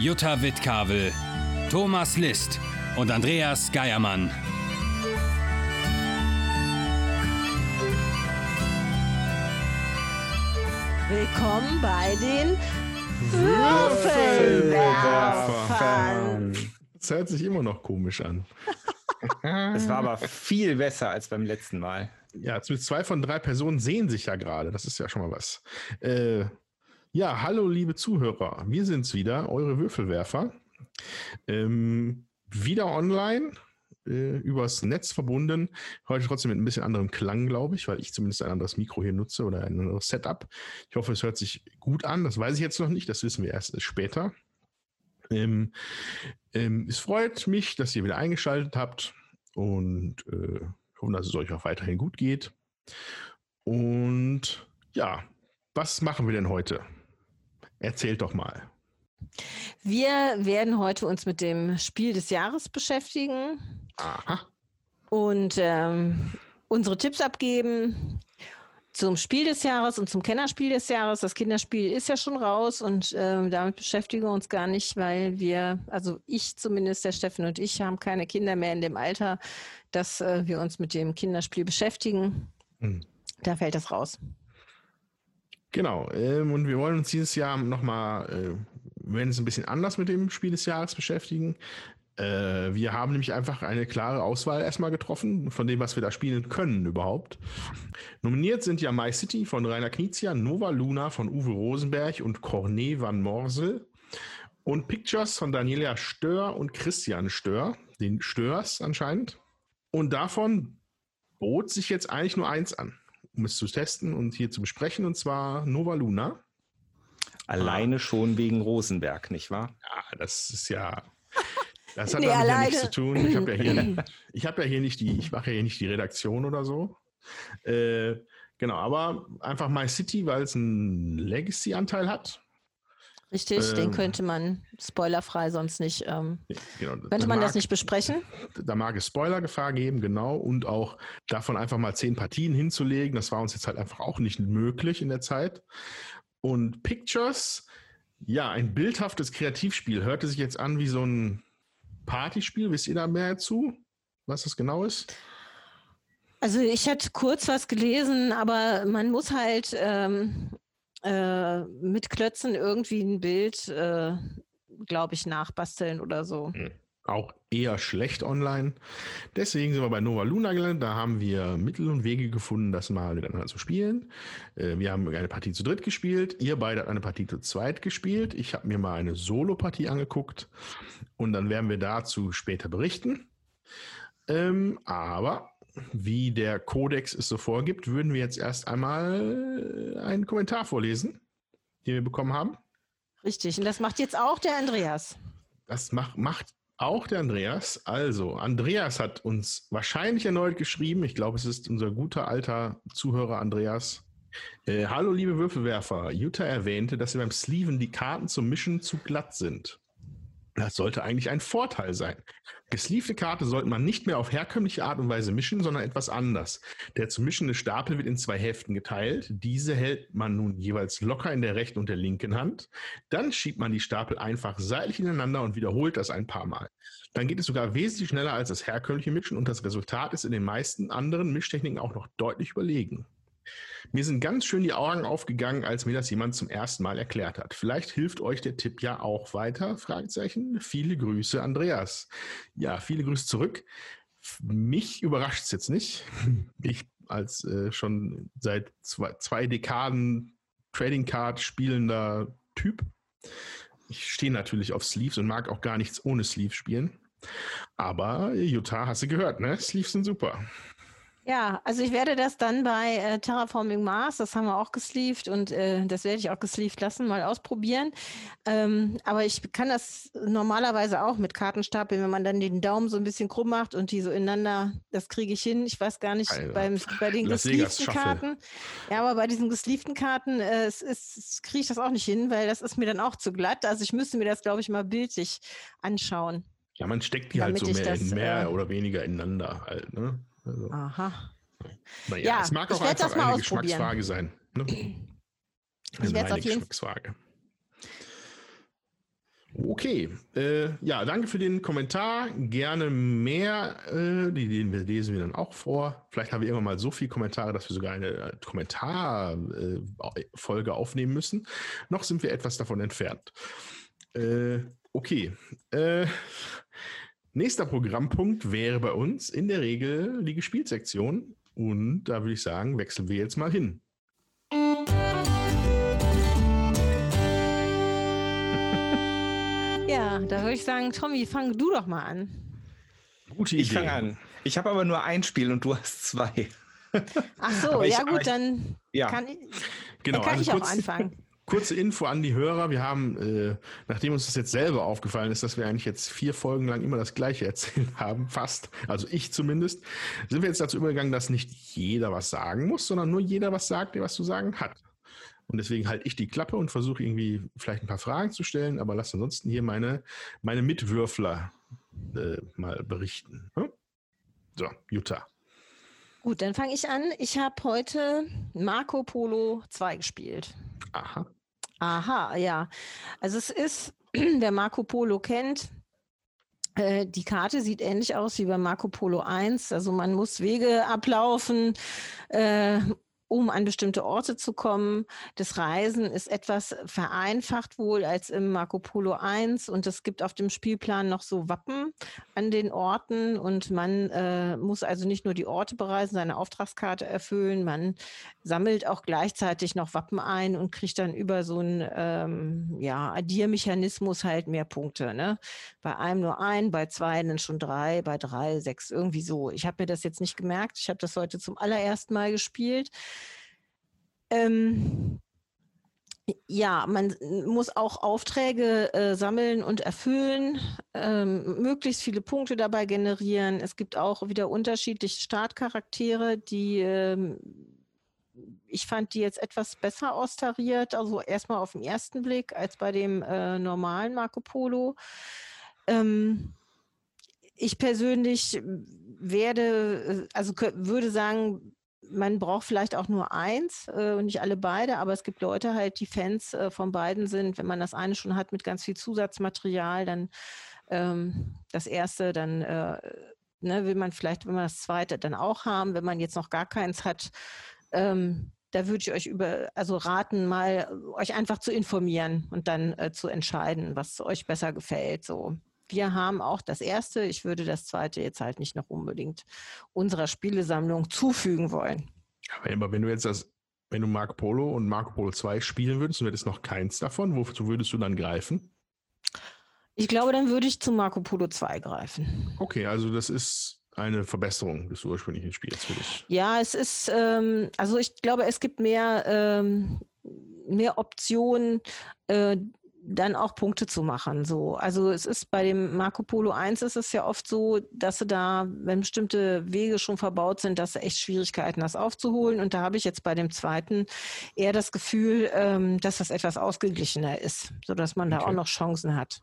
Jutta Wittkavel, Thomas List und Andreas Geiermann. Willkommen bei den Würfelwerfern. Das hört sich immer noch komisch an. Es war aber viel besser als beim letzten Mal. Ja, zumindest zwei von drei Personen sehen sich ja gerade. Das ist ja schon mal was. Äh, ja, hallo liebe Zuhörer. Wir sind's wieder, eure Würfelwerfer. Ähm, wieder online, äh, übers Netz verbunden. Heute trotzdem mit ein bisschen anderem Klang, glaube ich, weil ich zumindest ein anderes Mikro hier nutze oder ein anderes Setup. Ich hoffe, es hört sich gut an. Das weiß ich jetzt noch nicht. Das wissen wir erst später. Ähm, ähm, es freut mich, dass ihr wieder eingeschaltet habt und äh, hoffe, dass es euch auch weiterhin gut geht. Und ja, was machen wir denn heute? Erzählt doch mal. Wir werden heute uns mit dem Spiel des Jahres beschäftigen Aha. und ähm, unsere Tipps abgeben zum Spiel des Jahres und zum Kennerspiel des Jahres. Das Kinderspiel ist ja schon raus und ähm, damit beschäftigen wir uns gar nicht, weil wir, also ich zumindest, der Steffen und ich, haben keine Kinder mehr in dem Alter, dass äh, wir uns mit dem Kinderspiel beschäftigen. Hm. Da fällt das raus. Genau, ähm, und wir wollen uns dieses Jahr nochmal, äh, werden uns ein bisschen anders mit dem Spiel des Jahres beschäftigen. Äh, wir haben nämlich einfach eine klare Auswahl erstmal getroffen von dem, was wir da spielen können überhaupt. Nominiert sind ja My City von Rainer Knizia, Nova Luna von Uwe Rosenberg und Corné van Morsel und Pictures von Daniela Stör und Christian Stör, den Störs anscheinend. Und davon bot sich jetzt eigentlich nur eins an, um es zu testen und hier zu besprechen, und zwar Nova Luna. Alleine schon wegen Rosenberg, nicht wahr? Ja, das ist ja. Das hat Nee, damit ja alleine. nichts zu tun. Ich habe ja hier, ich habe ja hier nicht die, ich mache ja hier nicht die Redaktion oder so. Äh, genau, aber einfach My City, weil es einen Legacy-Anteil hat. Richtig, den Ähm. könnte man spoilerfrei sonst nicht, ähm, Genau, könnte man das mag- nicht besprechen. Da mag es Spoilergefahr geben, genau, und auch davon einfach mal zehn Partien hinzulegen. Das war uns jetzt halt einfach auch nicht möglich in der Zeit. Und Pictures, ja, ein bildhaftes Kreativspiel, hörte sich jetzt an wie so ein Partyspiel. Wisst ihr da mehr zu, was das genau ist? Also ich hatte kurz was gelesen, aber man muss halt ähm, äh, mit Klötzen irgendwie ein Bild, äh, glaube ich, nachbasteln oder so. auch eher schlecht online. Deswegen sind wir bei Nova Luna gelandet. Da haben wir Mittel und Wege gefunden, das mal miteinander zu spielen. Äh, Wir haben eine Partie zu dritt gespielt. Ihr beide habt eine Partie zu zweit gespielt. Ich habe mir mal eine Solo-Partie angeguckt und dann werden wir dazu später berichten. Ähm, aber wie der Kodex es so vorgibt, würden wir jetzt erst einmal einen Kommentar vorlesen, den wir bekommen haben. Richtig, und das macht jetzt auch der Andreas. Das macht, macht auch der Andreas. Also, Andreas hat uns wahrscheinlich erneut geschrieben. Ich glaube, es ist unser guter alter Zuhörer Andreas. Äh, Hallo, liebe Würfelwerfer. Jutta erwähnte, dass sie beim Sleeven die Karten zum Mischen zu glatt sind. Das sollte eigentlich ein Vorteil sein. Gesleevte Karte sollte man nicht mehr auf herkömmliche Art und Weise mischen, sondern etwas anders. Der zu mischende Stapel wird in zwei Hälften geteilt. Diese hält man nun jeweils locker in der rechten und der linken Hand. Dann schiebt man die Stapel einfach seitlich ineinander und wiederholt das ein paar Mal. Dann geht es sogar wesentlich schneller als das herkömmliche Mischen und das Resultat ist in den meisten anderen Mischtechniken auch noch deutlich überlegen. Mir sind ganz schön die Augen aufgegangen, als mir das jemand zum ersten Mal erklärt hat. Vielleicht hilft euch der Tipp ja auch weiter? Fragezeichen. Viele Grüße, Andreas. Ja, viele Grüße zurück. Mich überrascht es jetzt nicht. Ich als äh, schon seit zwei, zwei Dekaden Trading Card spielender Typ. Ich stehe natürlich auf Sleeves und mag auch gar nichts ohne Sleeves spielen. Aber Jutta, hast du gehört, ne? Sleeves sind super. Ja, also ich werde das dann bei äh, Terraforming Mars, das haben wir auch gesleeved und äh, das werde ich auch gesleeved lassen, mal ausprobieren. Ähm, aber ich kann das normalerweise auch mit Kartenstapeln, wenn man dann den Daumen so ein bisschen krumm macht und die so ineinander, das kriege ich hin. Ich weiß gar nicht, Alter. beim, bei den gesleevten. Karten. Ja, aber bei diesen gesleevten Karten äh, es ist, kriege ich das auch nicht hin, weil das ist mir dann auch zu glatt. Also ich müsste mir das, glaube ich, mal bildlich anschauen. Ja, man steckt die halt so mehr, das, in mehr äh, oder weniger ineinander halt, ne? Also, Aha. naja, Ja, es mag ich auch einfach eine. Geschmacksfrage sein. Ne? Eine werd's reine auf jeden- Geschmacksfrage. Okay, äh, ja, danke für den Kommentar. Gerne mehr, äh, die, den wir- lesen wir dann auch vor. Vielleicht haben wir irgendwann mal so viele Kommentare, dass wir sogar eine äh, Kommentarfolge äh, aufnehmen müssen. Noch sind wir etwas davon entfernt. Äh, okay, äh, nächster Programmpunkt wäre bei uns in der Regel die Gespielsektion. Und da würde ich sagen, wechseln wir jetzt mal hin. Ja, da würde ich sagen, Tommy, fang du doch mal an. Gute Ich Idee. fange an. Ich habe aber nur ein Spiel und du hast zwei. Ach so, ich- ja gut, ich- dann Ja. kann ich, Genau, dann kann also ich auch kurz- anfangen. Kurze Info an die Hörer. Wir haben, äh, nachdem uns das jetzt selber aufgefallen ist, dass wir eigentlich jetzt vier Folgen lang immer das Gleiche erzählt haben, fast, also ich zumindest, sind wir jetzt dazu übergegangen, dass nicht jeder was sagen muss, sondern nur jeder was sagt, der was zu sagen hat. Und deswegen halte ich die Klappe und versuche irgendwie vielleicht ein paar Fragen zu stellen, aber lasse ansonsten hier meine, meine Mitwürfler äh, mal berichten. Hm? So, Jutta. Gut, dann fange ich an. Ich habe heute Marco Polo 2 gespielt. Aha. Aha, ja. Also es ist, wer Marco Polo kennt, äh, die Karte sieht ähnlich aus wie bei Marco Polo 1. Also man muss Wege ablaufen, äh, um an bestimmte Orte zu kommen. Das Reisen ist etwas vereinfacht wohl als im Marco Polo 1 und es gibt auf dem Spielplan noch so Wappen an den Orten und man äh, muss also nicht nur die Orte bereisen, seine Auftragskarte erfüllen, man sammelt auch gleichzeitig noch Wappen ein und kriegt dann über so einen ähm, ja, Addiermechanismus halt mehr Punkte. Ne? Bei einem nur ein, bei zwei dann schon drei, bei drei sechs, irgendwie so. Ich habe mir das jetzt nicht gemerkt. Ich habe das heute zum allerersten Mal gespielt. Ähm, ja, man muss auch Aufträge äh, sammeln und erfüllen, ähm, möglichst viele Punkte dabei generieren. Es gibt auch wieder unterschiedliche Startcharaktere, die ähm, ich fand die jetzt etwas besser austariert, also erstmal auf den ersten Blick als bei dem äh, normalen Marco Polo. Ähm, ich persönlich werde, äh, also würde sagen, man braucht vielleicht auch nur eins äh, und nicht alle beide, aber es gibt Leute halt, die Fans äh, von beiden sind. Wenn man das eine schon hat mit ganz viel Zusatzmaterial, dann ähm, das erste, dann äh, ne, will man vielleicht, wenn man das zweite dann auch haben. Wenn man jetzt noch gar keins hat, ähm, da würde ich euch über, also raten, mal äh, euch einfach zu informieren und dann äh, zu entscheiden, was euch besser gefällt. So. Wir haben auch das erste. Ich würde das zweite jetzt halt nicht noch unbedingt unserer Spielesammlung zufügen wollen. Aber immer wenn du jetzt das, wenn du Marco Polo und Marco Polo 2 spielen würdest und hättest noch keins davon, wozu würdest du dann greifen? Ich glaube, dann würde ich zu Marco Polo 2 greifen. Okay, also das ist eine Verbesserung des ursprünglichen Spiels für dich. Ja, es ist, ähm, also ich glaube, es gibt mehr, ähm, mehr Optionen, äh, dann auch Punkte zu machen. So. Also es ist bei dem Marco Polo 1 ist es ja oft so, dass sie da, wenn bestimmte Wege schon verbaut sind, dass sie echt Schwierigkeiten das aufzuholen. Und da habe ich jetzt bei dem zweiten eher das Gefühl, ähm, dass das etwas ausgeglichener ist, sodass man da Okay. auch noch Chancen hat.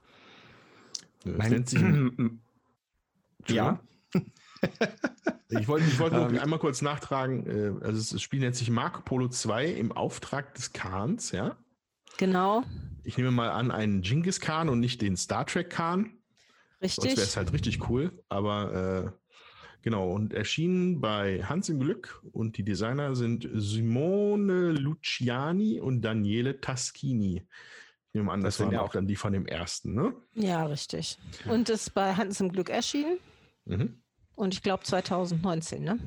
Das Mein- nennt sich, ja. ich wollte ich wollte nur Ähm. einmal kurz nachtragen, äh, also das Spiel nennt sich Marco Polo 2 im Auftrag des Khans, ja? Genau, Ich nehme mal an, einen Genghis Khan und nicht den Star Trek Khan. Sonst wäre richtig. es halt richtig cool. Aber äh, genau, und erschienen bei Hans im Glück und die Designer sind Simone Luciani und Daniele Taschini. Ich nehme an, das, Das sind waren ja auch auch- dann die von dem ersten, ne? Ja, richtig. Und ist bei Hans im Glück erschienen. Mhm. Und ich glaube 2019, ne?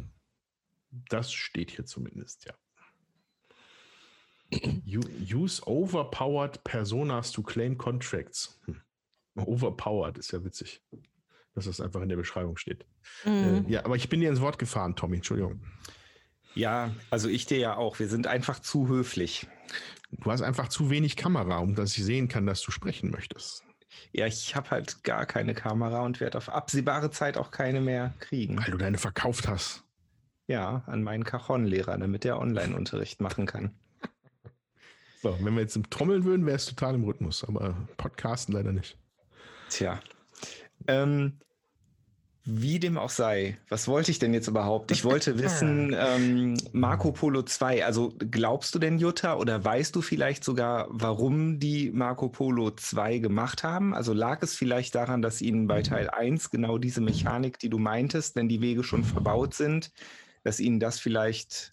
Das steht hier zumindest, ja. Use overpowered personas to claim contracts. Hm. Overpowered ist ja witzig. dass das einfach in der Beschreibung steht. Mhm. Äh, ja, aber ich bin dir ins Wort gefahren, Tommy, Entschuldigung. Ja, also ich dir ja auch. Wir sind einfach zu höflich. Du hast einfach zu wenig Kamera, um dass ich sehen kann, dass du sprechen möchtest. Ja, ich habe halt gar keine Kamera und werde auf absehbare Zeit auch keine mehr kriegen. Weil du deine verkauft hast. Ja, an meinen Cajon-Lehrer, damit er Online-Unterricht machen kann. So, wenn wir jetzt im Trommeln würden, wäre es total im Rhythmus, aber Podcasten leider nicht. Tja. Ähm, wie dem auch sei, was wollte ich denn jetzt überhaupt? Ich wollte wissen, ähm, Marco Polo 2, also glaubst du denn, Jutta, oder weißt du vielleicht sogar, warum die Marco Polo 2 gemacht haben? Also lag es vielleicht daran, dass ihnen bei Teil 1 genau diese Mechanik, die du meintest, wenn die Wege schon verbaut sind, dass ihnen das vielleicht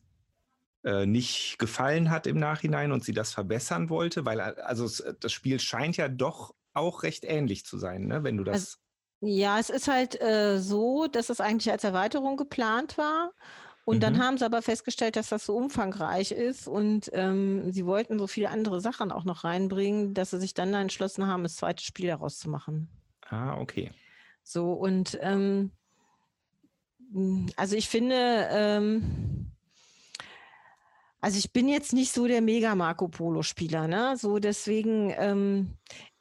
äh, nicht gefallen hat im Nachhinein und sie das verbessern wollte? Weil also es, das Spiel scheint ja doch auch recht ähnlich zu sein, ne? wenn du das. Also ja, es ist halt äh, so, dass es eigentlich als Erweiterung geplant war. Und dann Mhm. haben sie aber festgestellt, dass das so umfangreich ist und ähm, sie wollten so viele andere Sachen auch noch reinbringen, dass sie sich dann entschlossen haben, das zweite Spiel daraus zu machen. Ah, okay. So und ähm, also ich finde, ähm, also ich bin jetzt nicht so der mega Marco Polo Spieler, ne? So deswegen, ähm,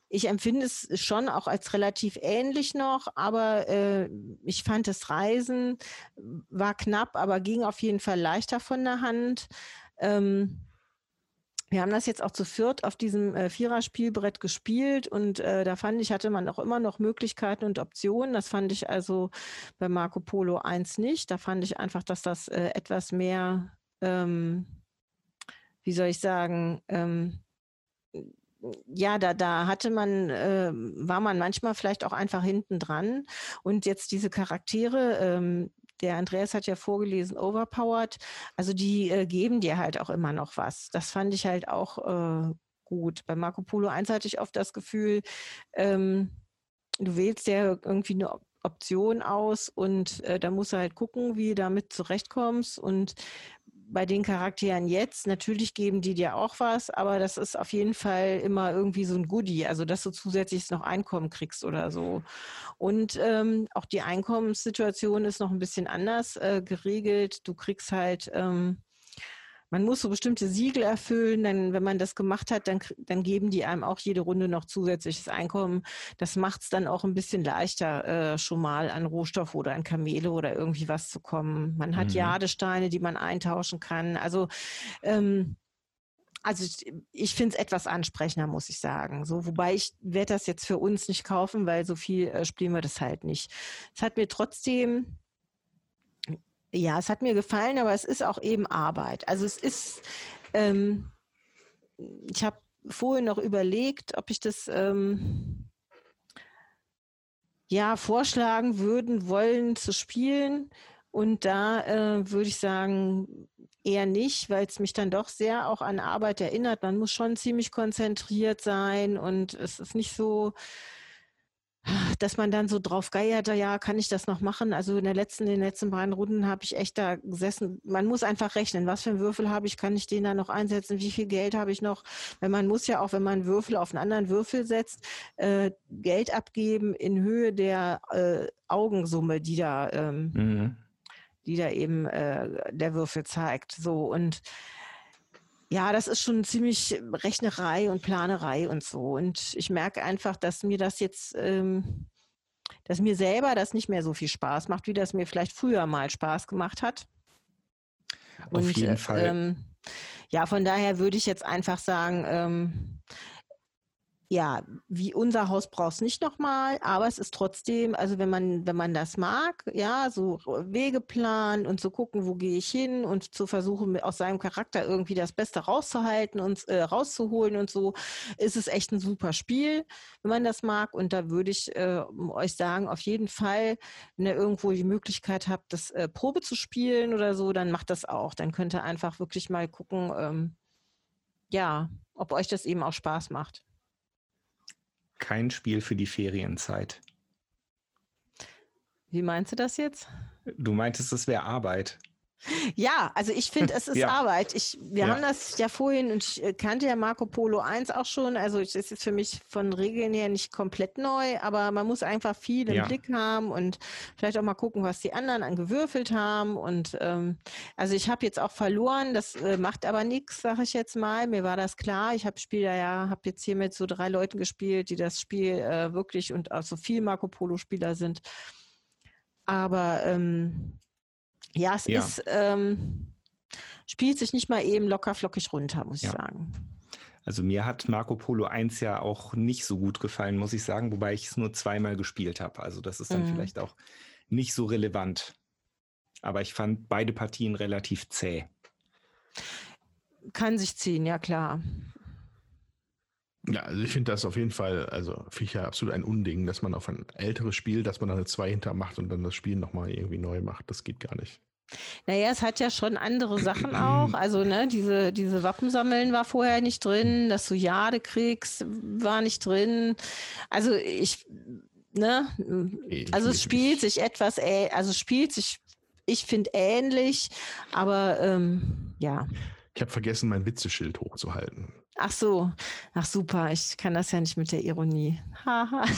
ich empfinde es schon auch als relativ ähnlich noch, aber äh, ich fand das Reisen war knapp, aber ging auf jeden Fall leichter von der Hand. Ähm, wir haben das jetzt auch zu viert auf diesem äh, Viererspielbrett gespielt und äh, da fand ich, hatte man auch immer noch Möglichkeiten und Optionen. Das fand ich also bei Marco Polo 1 nicht. Da fand ich einfach, dass das äh, etwas mehr, ähm, wie soll ich sagen, ähm, ja, da, da hatte man, äh, war man manchmal vielleicht auch einfach hinten dran. Und jetzt diese Charaktere, ähm, der Andreas hat ja vorgelesen, overpowered, also die äh, geben dir halt auch immer noch was. Das fand ich halt auch äh, gut. Bei Marco Polo 1 hatte ich oft das Gefühl, ähm, du wählst ja irgendwie eine Op- Option aus und äh, da musst du halt gucken, wie du damit zurechtkommst. Und bei den Charakteren jetzt, natürlich geben die dir auch was, aber das ist auf jeden Fall immer irgendwie so ein Goodie, also dass du zusätzlich noch Einkommen kriegst oder so. Und ähm, auch die Einkommenssituation ist noch ein bisschen anders äh, geregelt. Du kriegst halt, ähm, man muss so bestimmte Siegel erfüllen, dann, wenn man das gemacht hat, dann, dann geben die einem auch jede Runde noch zusätzliches Einkommen. Das macht es dann auch ein bisschen leichter, äh, schon mal an Rohstoff oder an Kamele oder irgendwie was zu kommen. Man hat Mhm. Jadesteine, die man eintauschen kann. Also ähm, also ich, ich finde es etwas ansprechender, muss ich sagen. So, wobei ich werde das jetzt für uns nicht kaufen, weil so viel äh, spielen wir das halt nicht. Es hat mir trotzdem, ja, es hat mir gefallen, aber es ist auch eben Arbeit. Also es ist, ähm, ich habe vorhin noch überlegt, ob ich das ähm, ja vorschlagen würden wollen zu spielen. Und da äh, würde ich sagen, eher nicht, weil es mich dann doch sehr auch an Arbeit erinnert. Man muss schon ziemlich konzentriert sein und es ist nicht so, dass man dann so drauf geiert, ja, kann ich das noch machen? Also in der letzten, in den letzten beiden Runden habe ich echt da gesessen. Man muss einfach rechnen, was für einen Würfel habe ich, kann ich den da noch einsetzen, wie viel Geld habe ich noch? Weil man muss ja auch, wenn man einen Würfel auf einen anderen Würfel setzt, äh, Geld abgeben in Höhe der äh, Augensumme, die da ähm, Mhm. die da eben äh, der Würfel zeigt. So und ja, das ist schon ziemlich Rechnerei und Planerei und so. Und ich merke einfach, dass mir das jetzt, ähm, dass mir selber das nicht mehr so viel Spaß macht, wie das mir vielleicht früher mal Spaß gemacht hat. Auf jeden äh, Fall. Ähm, ja, von daher würde ich jetzt einfach sagen, ähm, ja, wie unser Haus braucht es nicht nochmal, aber es ist trotzdem, also wenn man, wenn man das mag, ja, so Wegeplan und zu gucken, wo gehe ich hin und zu versuchen, aus seinem Charakter irgendwie das Beste rauszuhalten und äh, rauszuholen und so, ist es echt ein super Spiel, wenn man das mag. Und da würde ich äh, euch sagen, auf jeden Fall, wenn ihr irgendwo die Möglichkeit habt, das äh, Probe zu spielen oder so, dann macht das auch. Dann könnt ihr einfach wirklich mal gucken, ähm, ja, ob euch das eben auch Spaß macht. Kein Spiel für die Ferienzeit. Wie meinst du das jetzt? Du meintest, es wäre Arbeit. Ja, also ich finde, es ist Ja. Arbeit. Ich, wir Ja. haben das ja vorhin und ich äh, kannte ja Marco Polo 1 auch schon. Also es ist jetzt für mich von Regeln her nicht komplett neu, aber man muss einfach viel im Ja. Blick haben und vielleicht auch mal gucken, was die anderen angewürfelt haben. Und ähm, also ich habe jetzt auch verloren, das äh, macht aber nichts, sage ich jetzt mal. Mir war das klar. Ich habe Spiel ja, habe jetzt hier mit so drei Leuten gespielt, die das Spiel äh, wirklich und auch so viel Marco Polo-Spieler sind. Aber ähm, ja, es Ja. ist, ähm, spielt sich nicht mal eben locker flockig runter, muss Ja. ich sagen. Also mir hat Marco Polo 1 ja auch nicht so gut gefallen, muss ich sagen, wobei ich es nur zweimal gespielt habe. Also das ist dann Mhm. vielleicht auch nicht so relevant. Aber ich fand beide Partien relativ zäh. Kann sich ziehen, ja klar. Ja, also ich finde das auf jeden Fall, also ja absolut ein Unding, dass man auf ein älteres Spiel, dass man da eine 2 hinter macht und dann das Spiel nochmal irgendwie neu macht. Das geht gar nicht. Naja, es hat ja schon andere Sachen auch. Also, ne, diese, diese Wappensammeln war vorher nicht drin, dass du Jade kriegst, war nicht drin. Also ich, ne, Nee, also es spielt sich etwas, also es spielt sich, ich finde ähnlich, aber ähm, ja. Ich habe vergessen, mein Witzeschild hochzuhalten. Ach so, ach super, ich kann das ja nicht mit der Ironie. Haha.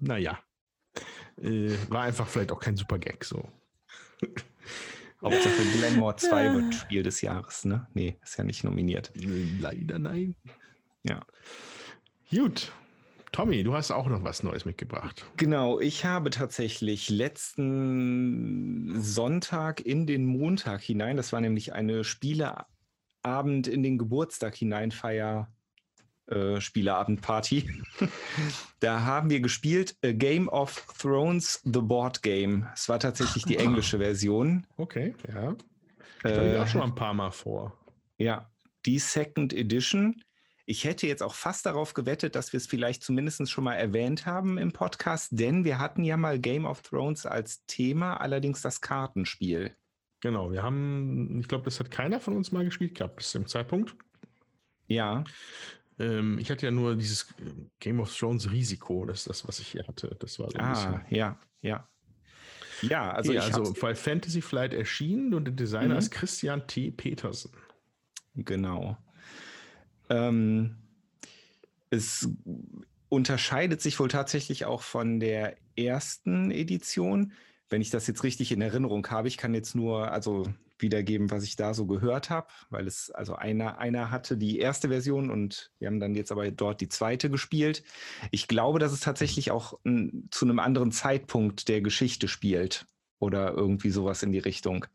Naja. Äh, war einfach vielleicht auch kein super Gag so. Hauptsache Glenmore 2 Ja. wird Spiel des Jahres, ne? Nee, ist ja nicht nominiert. Leider nein. Ja. Gut. Tommy, du hast auch noch was Neues mitgebracht. Genau, ich habe tatsächlich letzten Sonntag in den Montag hinein, das war nämlich eine Spieleabend in den Geburtstag hineinfeier äh, Spieleabendparty. da haben wir gespielt A Game of Thrones The Board Game. Es war tatsächlich die englische Version. Okay, ja. Stell Äh, auch schon ein paar Mal vor. ja, die Second Edition. Ich hätte jetzt auch fast darauf gewettet, dass wir es vielleicht zumindest schon mal erwähnt haben im Podcast, denn wir hatten ja mal Game of Thrones als Thema, allerdings das Kartenspiel. Genau, wir haben, ich glaube, das hat keiner von uns mal gespielt gehabt bis zum Zeitpunkt. Ja, Ähm, ich hatte ja nur dieses äh, Game of Thrones Risiko, das ist das, was ich hier hatte. Das war so ein ah, bisschen. ja, ja. Ja, also, Okay, also weil Fantasy Flight erschienen und der Designer Mhm. ist Christian T. Petersen. Genau. Ähm, es unterscheidet sich wohl tatsächlich auch von der ersten Edition. Wenn ich das jetzt richtig in Erinnerung habe, ich kann jetzt nur also wiedergeben, was ich da so gehört habe, weil es also einer, einer hatte die erste Version und wir haben dann jetzt aber dort die zweite gespielt. Ich glaube, dass es tatsächlich auch n, zu einem anderen Zeitpunkt der Geschichte spielt oder irgendwie sowas in die Richtung.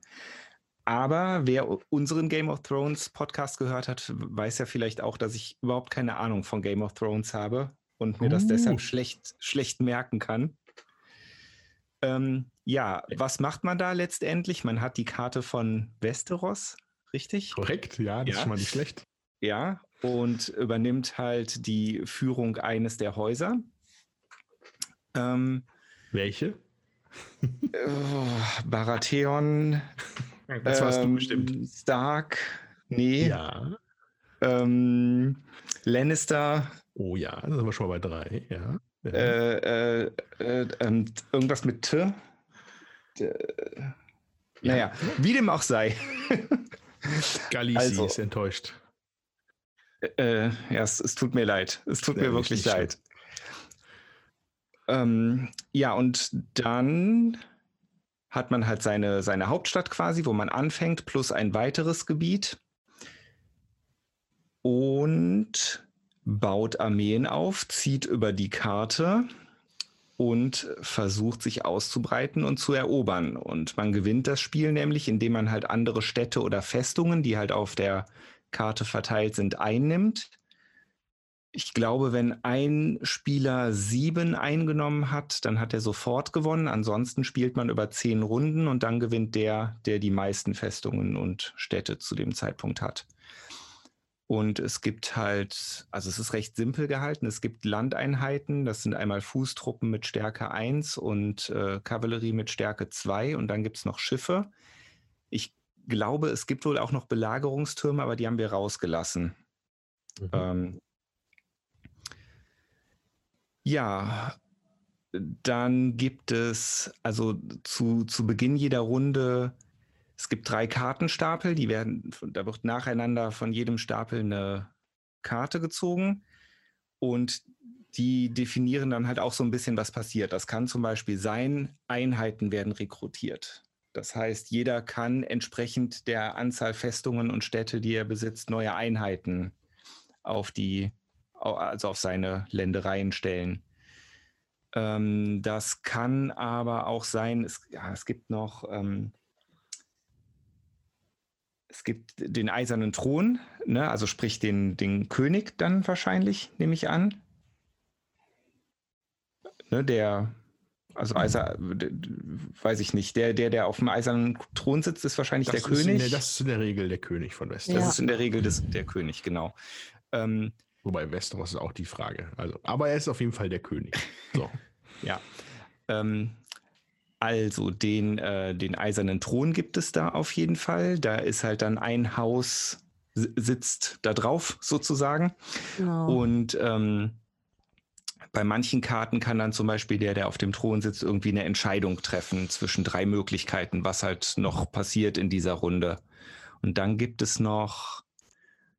Aber wer unseren Game of Thrones Podcast gehört hat, weiß ja vielleicht auch, dass ich überhaupt keine Ahnung von Game of Thrones habe und mir das Uh. deshalb schlecht, schlecht merken kann. Ähm, ja, was macht man da letztendlich? Man hat die Karte von Westeros, richtig? Korrekt, ja, das Ja. ist schon mal nicht schlecht. Ja, und übernimmt halt die Führung eines der Häuser. Ähm, Welche? oh, Baratheon, Das warst du ähm, bestimmt. Stark, nee. Ja. Ähm, Lannister, Oh ja, da sind wir schon mal bei drei. Ja. Ja. äh, äh, äh, ähm, irgendwas mit T. D naja, wie dem auch sei. Galisi also- ist enttäuscht. Äh, ja, es, es tut mir leid. Es tut Ja, mir wirklich leid. Ähm, ja, und dann hat man halt seine, seine Hauptstadt quasi, wo man anfängt, plus ein weiteres Gebiet. Und baut Armeen auf, zieht über die Karte und versucht sich auszubreiten und zu erobern. Und man gewinnt das Spiel nämlich, indem man halt andere Städte oder Festungen, die halt auf der Karte verteilt sind, einnimmt. Ich glaube, wenn ein Spieler sieben eingenommen hat, dann hat er sofort gewonnen. Ansonsten spielt man über zehn Runden und dann gewinnt der, der die meisten Festungen und Städte zu dem Zeitpunkt hat. Und es gibt halt, also es ist recht simpel gehalten. Es gibt Landeinheiten, das sind einmal Fußtruppen mit Stärke 1 und äh, Kavallerie mit Stärke 2 und dann gibt es noch Schiffe. Ich glaube, es gibt wohl auch noch Belagerungstürme, aber die haben wir rausgelassen. Mhm. Ähm, ja, dann gibt es, also zu, zu Beginn jeder Runde, es gibt drei Kartenstapel, die werden, da wird nacheinander von jedem Stapel eine Karte gezogen und die definieren dann halt auch so ein bisschen, was passiert. Das kann zum Beispiel sein, Einheiten werden rekrutiert. Das heißt, jeder kann entsprechend der Anzahl Festungen und Städte, die er besitzt, neue Einheiten auf die, also auf seine Ländereien stellen. Ähm, das kann aber auch sein, es, ja, es gibt noch, ähm, es gibt den eisernen Thron, ne, also sprich den, den König dann wahrscheinlich, nehme ich an. Ne, der, also Eiser, weiß ich nicht, der, der, der auf dem eisernen Thron sitzt, ist wahrscheinlich das der ist König. Der, das ist in der Regel der König von Westeros. Das ist in der Regel des, der König, genau. Ähm, Wobei Westeros ist auch die Frage. Also, aber er ist auf jeden Fall der König. So. ja. Ähm, also den, äh, den eisernen Thron gibt es da auf jeden Fall. Da ist halt dann ein Haus sitzt da drauf sozusagen. Genau. Und ähm, bei manchen Karten kann dann zum Beispiel der, der auf dem Thron sitzt, irgendwie eine Entscheidung treffen zwischen drei Möglichkeiten, was halt noch passiert in dieser Runde. Und dann gibt es noch,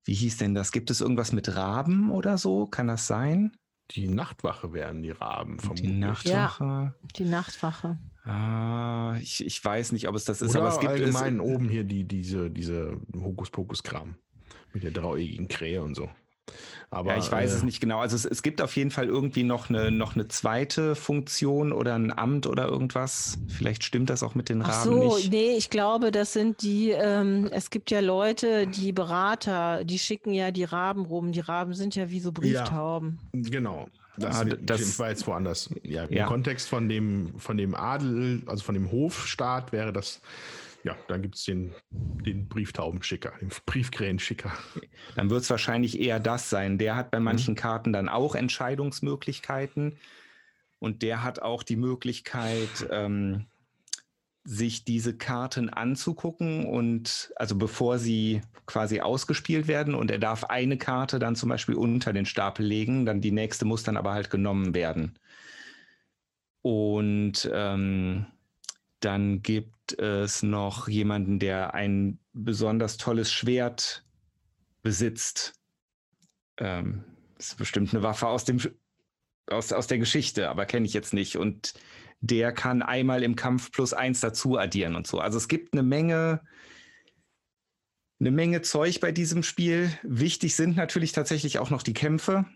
wie hieß denn das? Gibt es irgendwas mit Raben oder so? Kann das sein? Die Nachtwache wären die Raben vermutlich. Die Nachtwache. Die Nachtwache. Ah, ich, ich weiß nicht, ob es das ist, Oder aber es gibt allgemein es, oben hier die, diese, diese Hokuspokus-Kram mit der dreieugigen Krähe und so. Aber, ja, ich weiß äh, es nicht genau. Also es, es gibt auf jeden Fall irgendwie noch eine, noch eine zweite Funktion oder ein Amt oder irgendwas. Vielleicht stimmt das auch mit den Ach Raben so, nicht. nee, ich glaube, das sind die, ähm, es gibt ja Leute, die Berater, die schicken ja die Raben rum. Die Raben sind ja wie so Brieftauben. Genau. Das, Ah, das war jetzt woanders. Ja, im Ja. Kontext von dem, von dem Adel, also von dem Hofstaat wäre das, ja, dann gibt es den, den Brieftaubenschicker, den Briefkrähenschicker. Dann wird es wahrscheinlich eher das sein. Der hat bei Mhm. manchen Karten dann auch Entscheidungsmöglichkeiten und der hat auch die Möglichkeit, ähm, sich diese Karten anzugucken und also bevor sie quasi ausgespielt werden und er darf eine Karte dann zum Beispiel unter den Stapel legen, dann die nächste muss dann aber halt genommen werden. Und ähm, dann gibt es noch jemanden, der ein besonders tolles Schwert besitzt. Ähm, das ist bestimmt eine Waffe aus dem aus, aus der Geschichte, aber kenne ich jetzt nicht. Und der kann einmal im Kampf plus eins dazu addieren und so. Also es gibt eine Menge, eine Menge Zeug bei diesem Spiel. Wichtig sind natürlich tatsächlich auch noch die Kämpfe.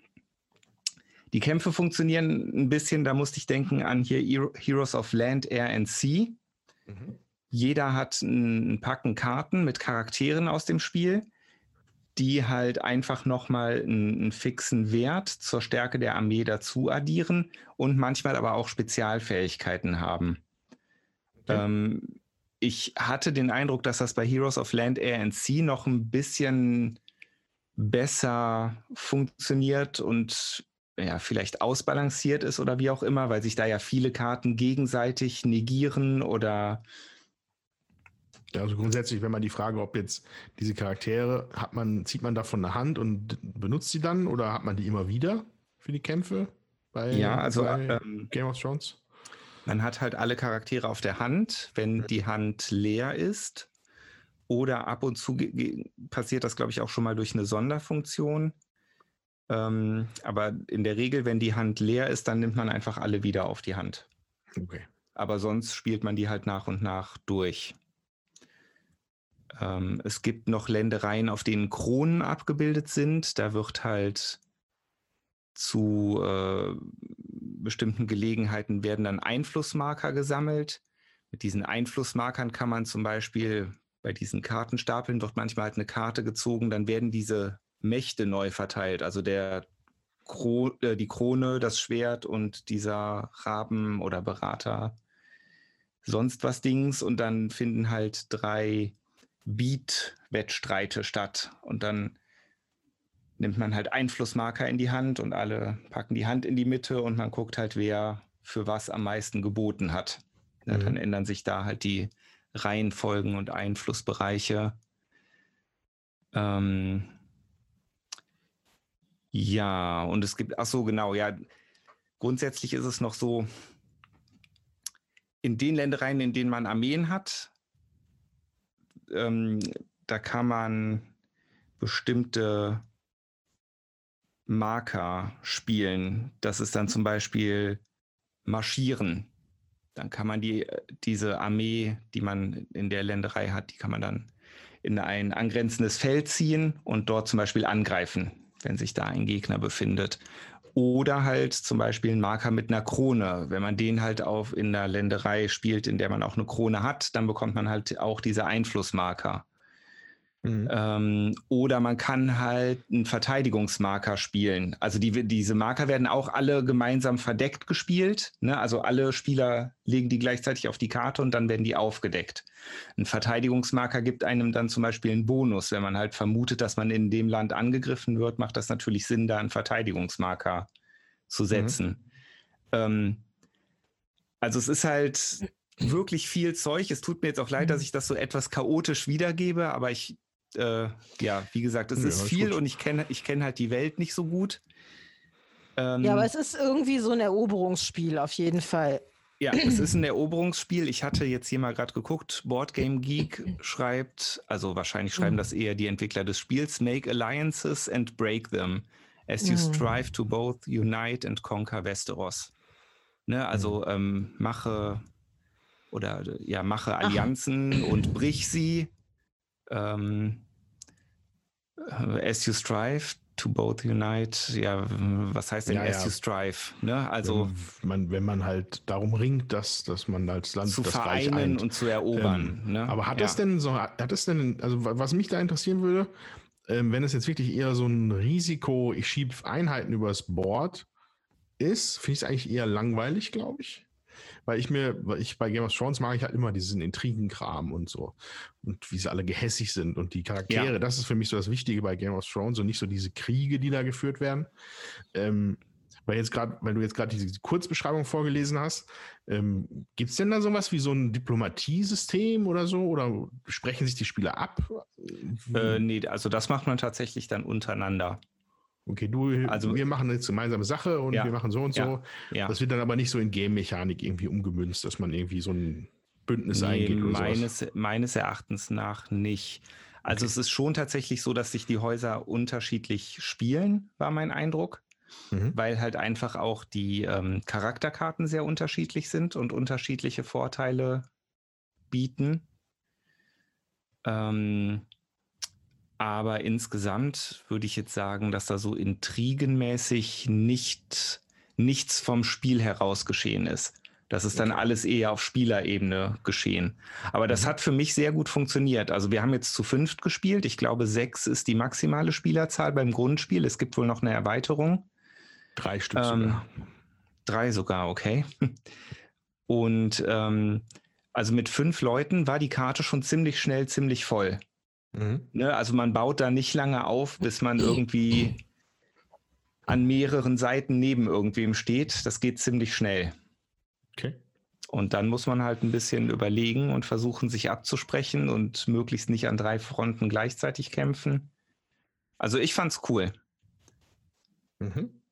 Die Kämpfe funktionieren ein bisschen, da musste ich denken an hier Hero- Heroes of Land, Air and Sea. Jeder hat einen Packen Karten mit Charakteren aus dem Spiel, die halt einfach nochmal einen, einen fixen Wert zur Stärke der Armee dazu addieren und manchmal aber auch Spezialfähigkeiten haben. Okay. Ähm, ich hatte den Eindruck, dass das bei Heroes of Land, Air and Sea noch ein bisschen besser funktioniert und ja, vielleicht ausbalanciert ist oder wie auch immer, weil sich da ja viele Karten gegenseitig negieren oder Ja, also grundsätzlich, wenn man die Frage, ob jetzt diese Charaktere, hat man, zieht man davon eine Hand und benutzt sie dann oder hat man die immer wieder für die Kämpfe? Bei, ja, also bei ähm, Game of Thrones? man hat halt alle Charaktere auf der Hand, wenn die Hand leer ist. Oder ab und zu passiert das, glaube ich, auch schon mal durch eine Sonderfunktion. Ähm, aber in der Regel, wenn die Hand leer ist, dann nimmt man einfach alle wieder auf die Hand. Okay. aber sonst spielt man die halt nach und nach durch. Ähm, es gibt noch Ländereien, auf denen Kronen abgebildet sind. Da wird halt zu äh, bestimmten Gelegenheiten werden dann Einflussmarker gesammelt. Mit diesen Einflussmarkern kann man zum Beispiel bei diesen Kartenstapeln wird manchmal halt eine Karte gezogen, dann werden diese Mächte neu verteilt. Also der Kro äh, die Krone, das Schwert und dieser Raben oder Berater, sonst was Dings. Und dann finden halt drei Beat-Wettstreite statt. Und dann nimmt man halt Einflussmarker in die Hand und alle packen die Hand in die Mitte und man guckt halt, wer für was am meisten geboten hat. Ja, Mhm. Dann ändern sich da halt die Reihenfolgen und Einflussbereiche. Ähm, ja, und es gibt, ach so, genau, ja. grundsätzlich ist es noch so, in den Ländereien, in denen man Armeen hat, ähm, da kann man bestimmte Marker spielen. Das ist dann zum Beispiel Marschieren. Dann kann man die, diese Armee, die man in der Länderei hat, die kann man dann in ein angrenzendes Feld ziehen und dort zum Beispiel angreifen, wenn sich da ein Gegner befindet. Oder halt zum Beispiel ein Marker mit einer Krone. Wenn man den halt auf in der Länderei spielt, in der man auch eine Krone hat, dann bekommt man halt auch diese Einflussmarker. Mhm. Ähm, oder man kann halt einen Verteidigungsmarker spielen. Also die, diese Marker werden auch alle gemeinsam verdeckt gespielt. Ne? Also alle Spieler legen die gleichzeitig auf die Karte und dann werden die aufgedeckt. Ein Verteidigungsmarker gibt einem dann zum Beispiel einen Bonus. Wenn man halt vermutet, dass man in dem Land angegriffen wird, macht das natürlich Sinn, da einen Verteidigungsmarker zu mhm. setzen. Mhm. Ähm, also es ist halt wirklich viel Zeug. Es tut mir jetzt auch leid, dass mhm. ich das so etwas chaotisch wiedergebe, aber ich äh, ja, wie gesagt, es ja, ist viel gut. und ich kenne ich kenn halt die Welt nicht so gut. Ähm, ja, aber es ist irgendwie so ein Eroberungsspiel auf jeden Fall. Ja, es ist ein Eroberungsspiel. Ich hatte jetzt hier mal gerade geguckt. Board Game Geek schreibt, also wahrscheinlich schreiben mhm. das eher die Entwickler des Spiels, make alliances and break them as you mhm. strive to both unite and conquer Westeros. Ne, also mhm. ähm, mache oder ja, mache Allianzen Ach. und brich sie ähm, as you strive to both unite, ja, was heißt denn ja, as ja. you strive? Ne? Also wenn man, wenn man halt darum ringt, dass, dass man als Land zu das vereinen Reich eint. und zu erobern. Ähm, ne? Aber hat ja. das denn so, hat das denn, also was mich da interessieren würde, ähm, wenn es jetzt wirklich eher so ein Risiko, ich schiebe Einheiten übers Board ist, finde ich es eigentlich eher langweilig, glaube ich weil ich mir, weil ich bei Game of Thrones mag ich halt immer diesen Intrigenkram und so. Und wie sie alle gehässig sind und die Charaktere, ja. das ist für mich so das Wichtige bei Game of Thrones und nicht so diese Kriege, die da geführt werden. Ähm, weil jetzt gerade, weil du jetzt gerade diese Kurzbeschreibung vorgelesen hast, ähm, gibt es denn da sowas wie so ein Diplomatiesystem oder so? Oder sprechen sich die Spieler ab? Äh, nee, also das macht man tatsächlich dann untereinander. Okay, du, also, wir machen jetzt gemeinsame Sache und ja, wir machen so und so. Ja. Das wird dann aber nicht so in Game-Mechanik irgendwie umgemünzt, dass man irgendwie so ein Bündnis nee, eingeht oder meines, sowas. meines Erachtens nach nicht. Also okay. es ist schon tatsächlich so, dass sich die Häuser unterschiedlich spielen, war mein Eindruck. Mhm. Weil halt einfach auch die ähm, Charakterkarten sehr unterschiedlich sind und unterschiedliche Vorteile bieten. Ähm, aber insgesamt würde ich jetzt sagen, dass da so intrigenmäßig nicht, nichts vom Spiel heraus geschehen ist. Das ist dann okay. alles eher auf Spielerebene geschehen. Aber das mhm. hat für mich sehr gut funktioniert. Also wir haben jetzt zu fünft gespielt. Ich glaube, sechs ist die maximale Spielerzahl beim Grundspiel. Es gibt wohl noch eine Erweiterung. Drei Stück ähm, sogar. Drei sogar, okay. Und ähm, also mit fünf Leuten war die Karte schon ziemlich schnell ziemlich voll. Mhm. Ne, also man baut da nicht lange auf, bis man irgendwie an mehreren Seiten neben irgendwem steht. Das geht ziemlich schnell. Okay. Und dann muss man halt ein bisschen überlegen und versuchen, sich abzusprechen und möglichst nicht an drei Fronten gleichzeitig kämpfen. Also ich fand's cool. Mhm.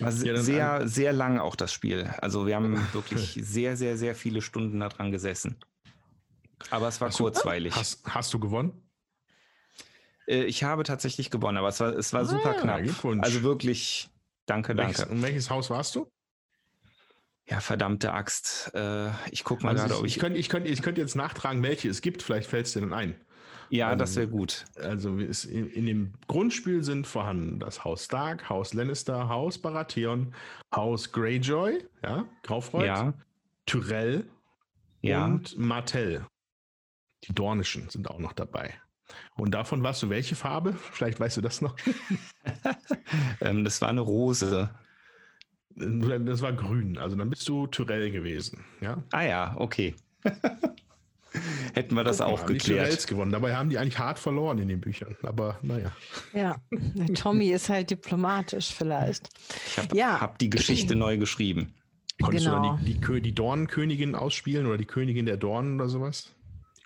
War ja, sehr, sehr lang auch das Spiel. Also wir haben wirklich sehr, sehr, sehr viele Stunden daran gesessen. Aber es war hast kurzweilig. Du, hast, hast du gewonnen? Äh, ich habe tatsächlich gewonnen, aber es war, es war ah, super knapp. Also wirklich, danke, welches, danke. Und welches Haus warst du? Ja, verdammte Axt. Äh, ich gucke mal also gerade, ob ich. Ich könnte ich könnt, ich könnt jetzt nachtragen, welche es gibt. Vielleicht fällt es dir dann ein. Ja, ähm, das wäre gut. Also in, in, dem Grundspiel sind vorhanden das Haus Stark, Haus Lannister, Haus Baratheon, Haus Greyjoy, ja, Graufreud, ja. Tyrell ja. und Martell. Die Dornischen sind auch noch dabei. Und davon warst du welche Farbe? Vielleicht weißt du das noch. ähm, das war eine Rose. Das war grün. Also dann bist du Tyrell gewesen. Ja? Ah ja, okay. Hätten wir das Guck auch mal, geklärt. Die Tyrells gewonnen. Dabei haben die eigentlich hart verloren in den Büchern. Aber naja. Ja, Tommy ist halt diplomatisch vielleicht. Ich habe ja. hab die Geschichte neu geschrieben. Konntest genau. du dann die, die, die Dornenkönigin ausspielen oder die Königin der Dornen oder sowas?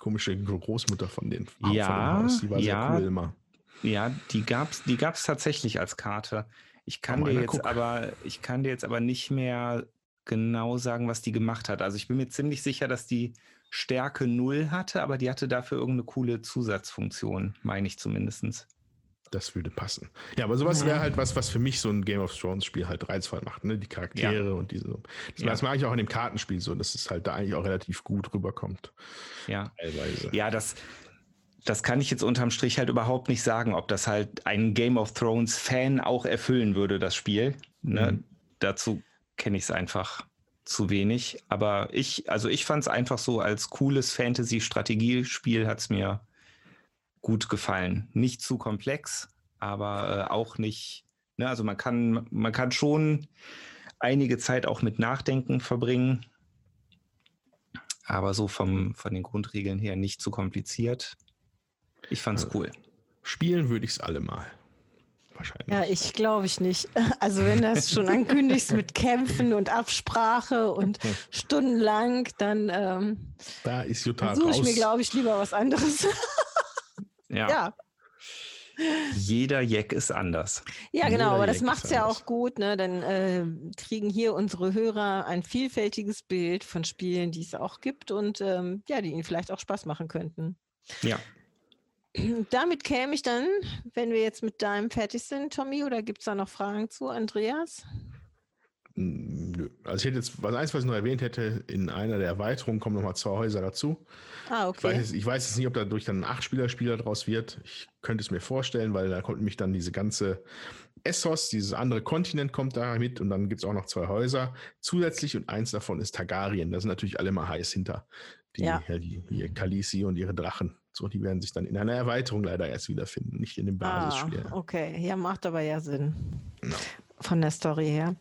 Komische Großmutter von den ja, von dem Haus. Die war ja, sehr cool immer. Ja, die gab es die gab's tatsächlich als Karte. Ich kann dir jetzt aber, ich kann dir jetzt aber nicht mehr genau sagen, was die gemacht hat. Also ich bin mir ziemlich sicher, dass die Stärke 0 hatte, aber die hatte dafür irgendeine coole Zusatzfunktion, meine ich zumindest. Das würde passen. Ja, aber sowas wäre halt was, was für mich so ein Game of Thrones Spiel halt reizvoll macht, ne? Die Charaktere ja. und diese. Das, ja. das mag ich auch in dem Kartenspiel so, dass es halt da eigentlich auch relativ gut rüberkommt. Ja. Teilweise. Ja, das, das kann ich jetzt unterm Strich halt überhaupt nicht sagen, ob das halt ein Game of Thrones Fan auch erfüllen würde, das Spiel. Ne? Mhm. Dazu kenne ich es einfach zu wenig. Aber ich, also ich fand es einfach so als cooles Fantasy-Strategiespiel hat es mir gut gefallen. Nicht zu komplex, aber äh, auch nicht, ne, also man kann, man kann schon einige Zeit auch mit Nachdenken verbringen, aber so vom, von den Grundregeln her nicht zu kompliziert. Ich fand's also, cool. Spielen würde ich es alle mal. Wahrscheinlich. Ja, ich glaube ich nicht. Also wenn das schon ankündigst mit Kämpfen und Absprache und stundenlang, dann ähm, da ist Jutta suche ich mir, glaube ich, lieber was anderes. Ja. ja. Jeder Jack ist anders. Ja, genau, Jeder aber das macht es ja auch gut. Ne? Dann äh, kriegen hier unsere Hörer ein vielfältiges Bild von Spielen, die es auch gibt und ähm, ja, die ihnen vielleicht auch Spaß machen könnten. Ja. Damit käme ich dann, wenn wir jetzt mit deinem fertig sind, Tommy, oder gibt es da noch Fragen zu, Andreas? Nö. Also ich hätte jetzt, was eins, was ich noch erwähnt hätte, in einer der Erweiterungen kommen nochmal zwei Häuser dazu. Ah, okay. Ich weiß, jetzt, ich weiß jetzt nicht, ob dadurch dann ein Acht-Spieler-Spieler draus wird. Ich könnte es mir vorstellen, weil da kommt nämlich dann diese ganze Essos, dieses andere Kontinent kommt da mit und dann gibt es auch noch zwei Häuser zusätzlich und eins davon ist Targaryen. Da sind natürlich alle mal heiß hinter. Die, ja. die, die Khaleesi und ihre Drachen. So, die werden sich dann in einer Erweiterung leider erst wiederfinden, nicht in dem ah, Basisspiel. Ah, okay, ja, macht aber ja Sinn. No von der Story her.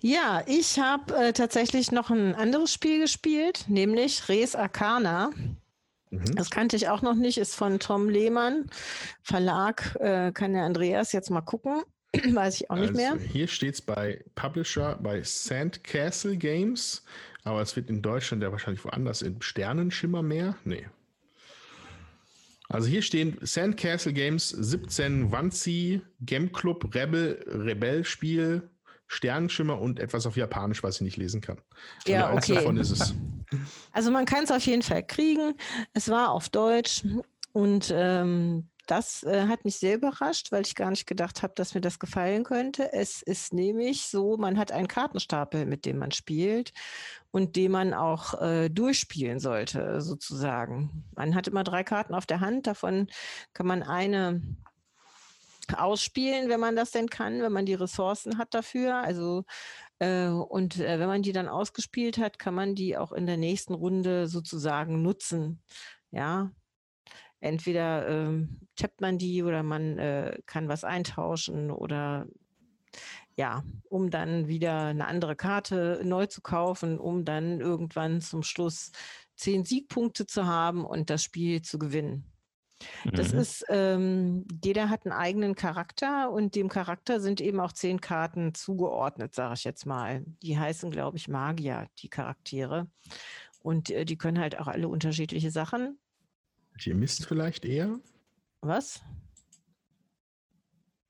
Ja, ich habe äh, tatsächlich noch ein anderes Spiel gespielt, nämlich Res Arcana. Mhm. Das kannte ich auch noch nicht, ist von Tom Lehmann. Verlag äh, kann der Andreas jetzt mal gucken. Weiß ich auch nicht also, mehr. Hier steht es bei Publisher bei Sandcastle Games, aber es wird in Deutschland ja wahrscheinlich woanders in Sternenschimmer mehr. Nee, also hier stehen Sandcastle Games 17 Wanzi, Game Club, Rebel, Rebellspiel, Sternenschimmer und etwas auf Japanisch, was ich nicht lesen kann. Ja, okay. davon ist es. Also man kann es auf jeden Fall kriegen. Es war auf Deutsch und ähm, das äh, hat mich sehr überrascht, weil ich gar nicht gedacht habe, dass mir das gefallen könnte. Es ist nämlich so, man hat einen Kartenstapel, mit dem man spielt und den man auch äh, durchspielen sollte, sozusagen. Man hat immer drei Karten auf der Hand, davon kann man eine ausspielen, wenn man das denn kann, wenn man die Ressourcen hat dafür. Also äh, und äh, wenn man die dann ausgespielt hat, kann man die auch in der nächsten Runde sozusagen nutzen. Ja, entweder ähm, tappt man die oder man äh, kann was eintauschen oder ja, um dann wieder eine andere Karte neu zu kaufen, um dann irgendwann zum Schluss zehn Siegpunkte zu haben und das Spiel zu gewinnen. Das mhm. ist, ähm, jeder hat einen eigenen Charakter und dem Charakter sind eben auch zehn Karten zugeordnet, sage ich jetzt mal. Die heißen, glaube ich, Magier, die Charaktere. Und äh, die können halt auch alle unterschiedliche Sachen. Alchemist vielleicht eher? Was?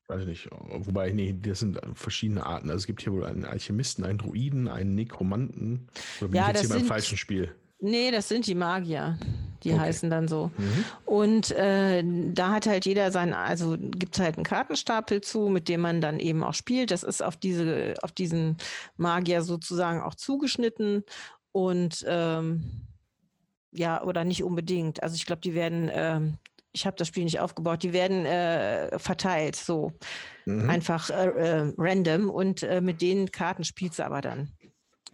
Weiß ich nicht. Wobei, nee, das sind verschiedene Arten. Also es gibt hier wohl einen Alchemisten, einen Druiden, einen Nekromanten. Oder bin ja, ich jetzt hier sind, beim falschen Spiel? Nee, das sind die Magier. Die okay. heißen dann so. Mhm. Und äh, da hat halt jeder sein, also gibt es halt einen Kartenstapel zu, mit dem man dann eben auch spielt. Das ist auf diese, auf diesen Magier sozusagen auch zugeschnitten. Und ähm, ja, oder nicht unbedingt. Also ich glaube, die werden, äh, ich habe das Spiel nicht aufgebaut, die werden äh, verteilt, so mhm. einfach äh, äh random und äh, mit den Karten spielst du aber dann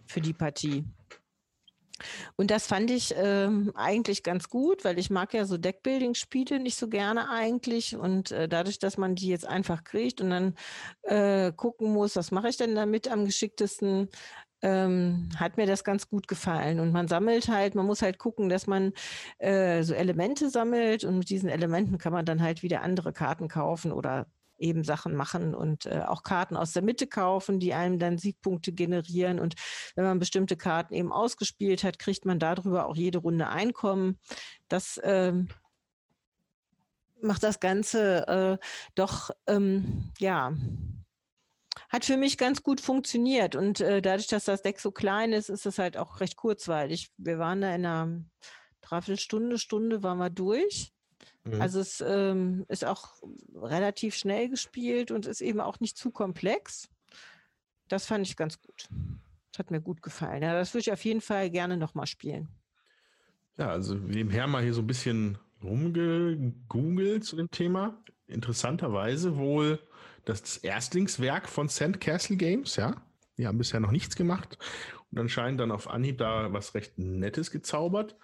für die Partie. Und das fand ich ähm, eigentlich ganz gut, weil ich mag ja so Deckbuilding-Spiele nicht so gerne eigentlich. Und äh, dadurch, dass man die jetzt einfach kriegt und dann äh, gucken muss, was mache ich denn damit am geschicktesten, ähm, hat mir das ganz gut gefallen. Und man sammelt halt, man muss halt gucken, dass man äh, so Elemente sammelt und mit diesen Elementen kann man dann halt wieder andere Karten kaufen oder eben Sachen machen und äh, auch Karten aus der Mitte kaufen, die einem dann Siegpunkte generieren. Und wenn man bestimmte Karten eben ausgespielt hat, kriegt man darüber auch jede Runde Einkommen. Das ähm, macht das Ganze äh, doch, ähm, ja, hat für mich ganz gut funktioniert. Und äh, dadurch, dass das Deck so klein ist, ist es halt auch recht kurzweilig. Wir waren da in einer Dreiviertelstunde, Stunde waren wir durch. Mhm. Also es ähm, ist auch relativ schnell gespielt und ist eben auch nicht zu komplex. Das fand ich ganz gut. Das hat mir gut gefallen. Ja, das würde ich auf jeden Fall gerne nochmal spielen. Ja, also nebenher mal hier so ein bisschen rumgegoogelt zu dem Thema. Interessanterweise wohl das Erstlingswerk von Sandcastle Games, ja. Die haben bisher noch nichts gemacht und anscheinend dann auf Anhieb da was recht Nettes gezaubert.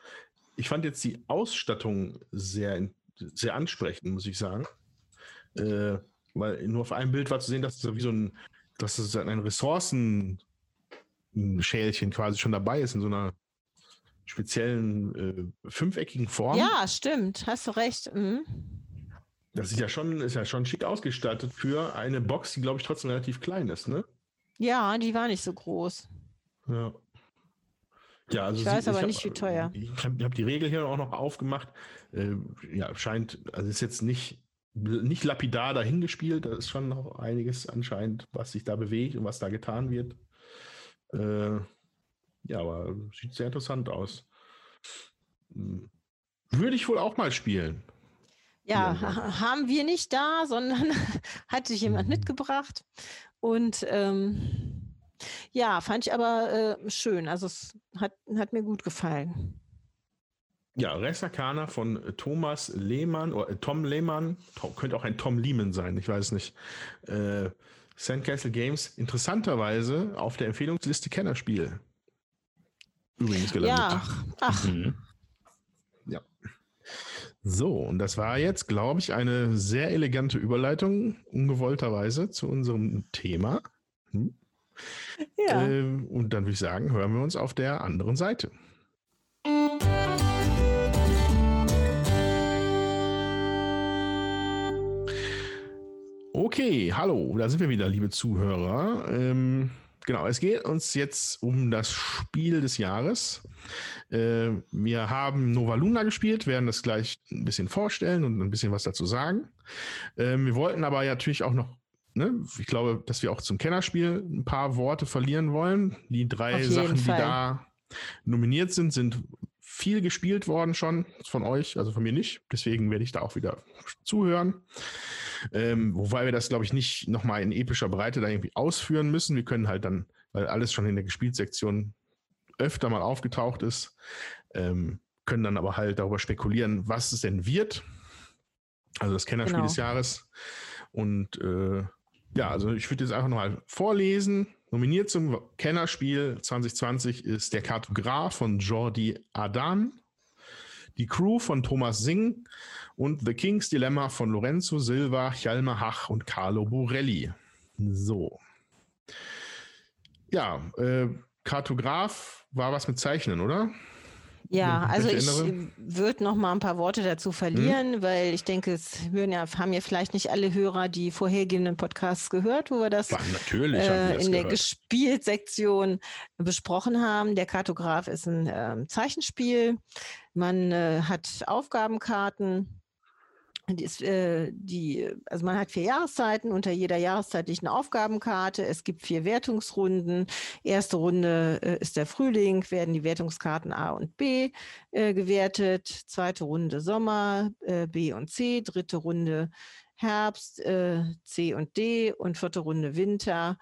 Ich fand jetzt die Ausstattung sehr, sehr ansprechend, muss ich sagen. Äh, weil nur auf einem Bild war zu sehen, dass es wie so ein, dass es ein Ressourcenschälchen quasi schon dabei ist in so einer speziellen äh, fünfeckigen Form. Ja, stimmt, hast du recht. Mhm. Das ist ja schon, ist ja schon schick ausgestattet für eine Box, die, glaube ich, trotzdem relativ klein ist, ne? Ja, die war nicht so groß. Ja. Ja, also ich weiß sie, aber ich nicht, hab, wie teuer. Ich habe hab die Regel hier auch noch aufgemacht. Äh, ja, scheint, also ist jetzt nicht, nicht lapidar dahingespielt. Da ist schon noch einiges anscheinend, was sich da bewegt und was da getan wird. Äh, ja, aber sieht sehr interessant aus. Hm. Würde ich wohl auch mal spielen. Ja, haben wir nicht da, sondern hat sich jemand mhm. mitgebracht. Und ähm, ja, fand ich aber äh, schön. Also es hat, hat mir gut gefallen. Ja, Resakana von Thomas Lehmann oder äh, Tom Lehmann, könnte auch ein Tom Lehman sein, ich weiß nicht. Äh, Sandcastle Games, interessanterweise auf der Empfehlungsliste Kennerspiel übrigens gelandet. Ja, ach. Mhm. So, und das war jetzt, glaube ich, eine sehr elegante Überleitung, ungewollterweise, zu unserem Thema. Hm? Ja. Äh, und dann würde ich sagen, hören wir uns auf der anderen Seite. Okay, hallo, da sind wir wieder, liebe Zuhörer. Ähm, Genau, es geht uns jetzt um das Spiel des Jahres. Äh, wir haben Nova Luna gespielt, werden das gleich ein bisschen vorstellen und ein bisschen was dazu sagen. Äh, wir wollten aber natürlich auch noch, ne, ich glaube, dass wir auch zum Kennerspiel ein paar Worte verlieren wollen. Die drei Sachen, Fall. die da nominiert sind, sind viel gespielt worden schon von euch, also von mir nicht. Deswegen werde ich da auch wieder zuhören. Ähm, wobei wir das, glaube ich, nicht nochmal in epischer Breite da irgendwie ausführen müssen. Wir können halt dann, weil alles schon in der Gespielsektion öfter mal aufgetaucht ist, ähm, können dann aber halt darüber spekulieren, was es denn wird. Also das Kennerspiel genau. des Jahres. Und äh, ja, also ich würde jetzt einfach nochmal vorlesen. Nominiert zum Kennerspiel 2020 ist der Kartograf von Jordi Adan, die Crew von Thomas Singh und The King's Dilemma von Lorenzo Silva, Hjalmar Hach und Carlo Borelli. So. Ja, äh, Kartograf war was mit Zeichnen, oder? Ja, also ich würde noch mal ein paar Worte dazu verlieren, hm? weil ich denke, es hören ja, haben ja vielleicht nicht alle Hörer die vorhergehenden Podcasts gehört, wo wir das, ja, natürlich äh, in der Gespielsektion besprochen haben. Der Kartograf ist ein äh, Zeichenspiel. Man äh, hat Aufgabenkarten ist, äh, die, also man hat vier Jahreszeiten, unter jeder Jahreszeit liegt eine Aufgabenkarte. Es gibt vier Wertungsrunden. Erste Runde äh, ist der Frühling, werden die Wertungskarten A und B äh, gewertet. Zweite Runde Sommer, äh, B und C. Dritte Runde Herbst, äh, C und D. Und vierte Runde Winter,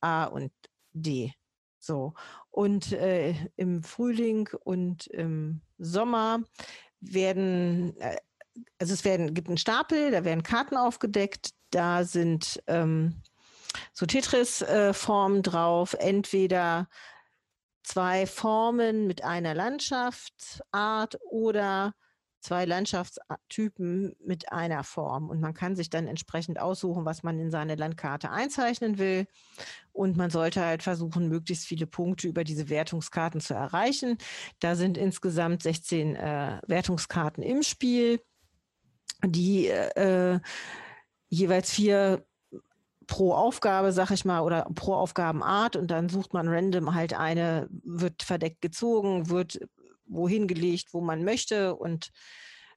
A und D. So. Und äh, im Frühling und im Sommer werden also es werden, gibt einen Stapel, da werden Karten aufgedeckt, da sind ähm, so Tetris-Formen äh, drauf, entweder zwei Formen mit einer Landschaftsart oder zwei Landschaftstypen mit einer Form. Und man kann sich dann entsprechend aussuchen, was man in seine Landkarte einzeichnen will. Und man sollte halt versuchen, möglichst viele Punkte über diese Wertungskarten zu erreichen. Da sind insgesamt 16 äh, Wertungskarten im Spiel die äh, jeweils vier pro Aufgabe, sag ich mal, oder pro Aufgabenart und dann sucht man random halt eine, wird verdeckt gezogen, wird wohin gelegt, wo man möchte und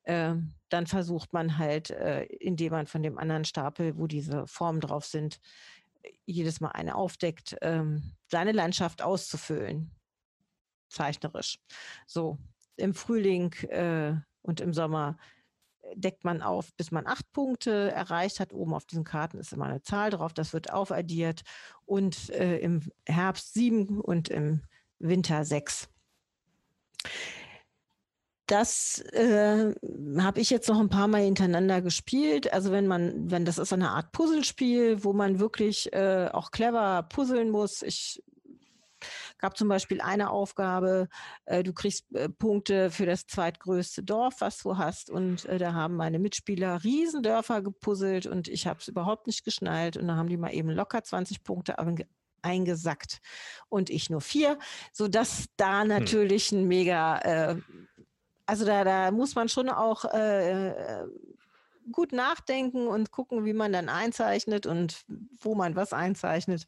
äh, dann versucht man halt, äh, indem man von dem anderen Stapel, wo diese Formen drauf sind, jedes Mal eine aufdeckt, ähm, seine Landschaft auszufüllen. Zeichnerisch. So, im Frühling äh, und im Sommer deckt man auf, bis man acht Punkte erreicht hat. Oben auf diesen Karten ist immer eine Zahl drauf, das wird aufaddiert. Und äh, im Herbst sieben und im Winter sechs. Das äh, habe ich jetzt noch ein paar Mal hintereinander gespielt. Also wenn man, wenn das ist eine Art Puzzlespiel, wo man wirklich äh, auch clever puzzeln muss. Ich gab zum Beispiel eine Aufgabe, äh, du kriegst äh, Punkte für das zweitgrößte Dorf, was du hast. Und äh, da haben meine Mitspieler Riesendörfer gepuzzelt und ich habe es überhaupt nicht geschnallt. Und da haben die mal eben locker 20 Punkte eingesackt und ich nur vier, sodass da hm. natürlich ein mega, äh, also da, da muss man schon auch äh, gut nachdenken und gucken, wie man dann einzeichnet und wo man was einzeichnet.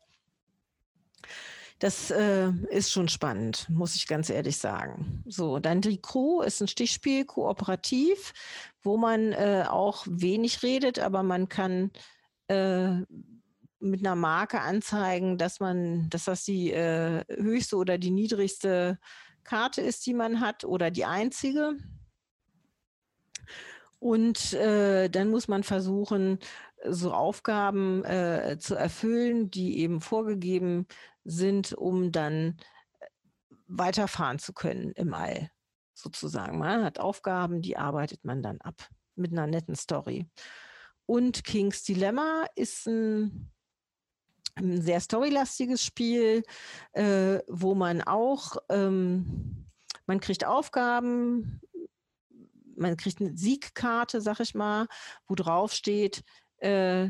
Das äh, ist schon spannend, muss ich ganz ehrlich sagen. So, dann die Crew ist ein Stichspiel, kooperativ, wo man äh, auch wenig redet, aber man kann äh, mit einer Marke anzeigen, dass man, dass das die äh, höchste oder die niedrigste Karte ist, die man hat oder die einzige. Und äh, dann muss man versuchen, so Aufgaben äh, zu erfüllen, die eben vorgegeben sind, um dann äh, weiterfahren zu können im All, sozusagen. Man hat Aufgaben, die arbeitet man dann ab mit einer netten Story. Und King's Dilemma ist ein, ein sehr storylastiges Spiel, äh, wo man auch, ähm, man kriegt Aufgaben, man kriegt eine Siegkarte, sag ich mal, wo drauf steht, äh,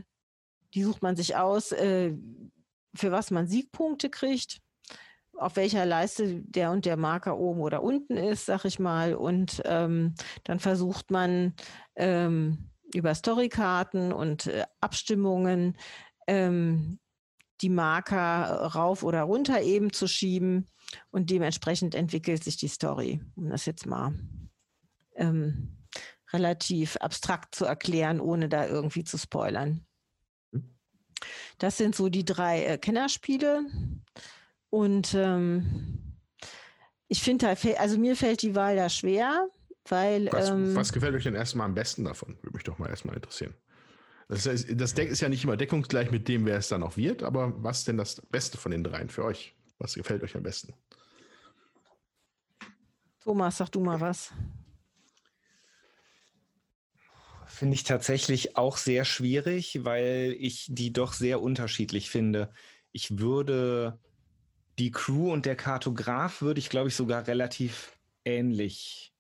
die sucht man sich aus, äh, für was man Siegpunkte kriegt, auf welcher Leiste der und der Marker oben oder unten ist, sag ich mal. Und ähm, dann versucht man ähm, über Storykarten und äh, Abstimmungen ähm, die Marker rauf oder runter eben zu schieben. Und dementsprechend entwickelt sich die Story, um das jetzt mal ähm, relativ abstrakt zu erklären, ohne da irgendwie zu spoilern. Hm. Das sind so die drei äh, Kennerspiele. Und ähm, ich finde, also mir fällt die Wahl da schwer, weil. Was, ähm, was gefällt euch denn erstmal am besten davon? Würde mich doch mal erstmal interessieren. Das, ist, das Deck ist ja nicht immer deckungsgleich mit dem, wer es dann auch wird, aber was denn das Beste von den dreien für euch? Was gefällt euch am besten? Thomas, sag du mal was. Finde ich tatsächlich auch sehr schwierig, weil ich die doch sehr unterschiedlich finde. Ich würde die Crew und der Kartograf würde ich, glaube ich, sogar relativ ähnlich,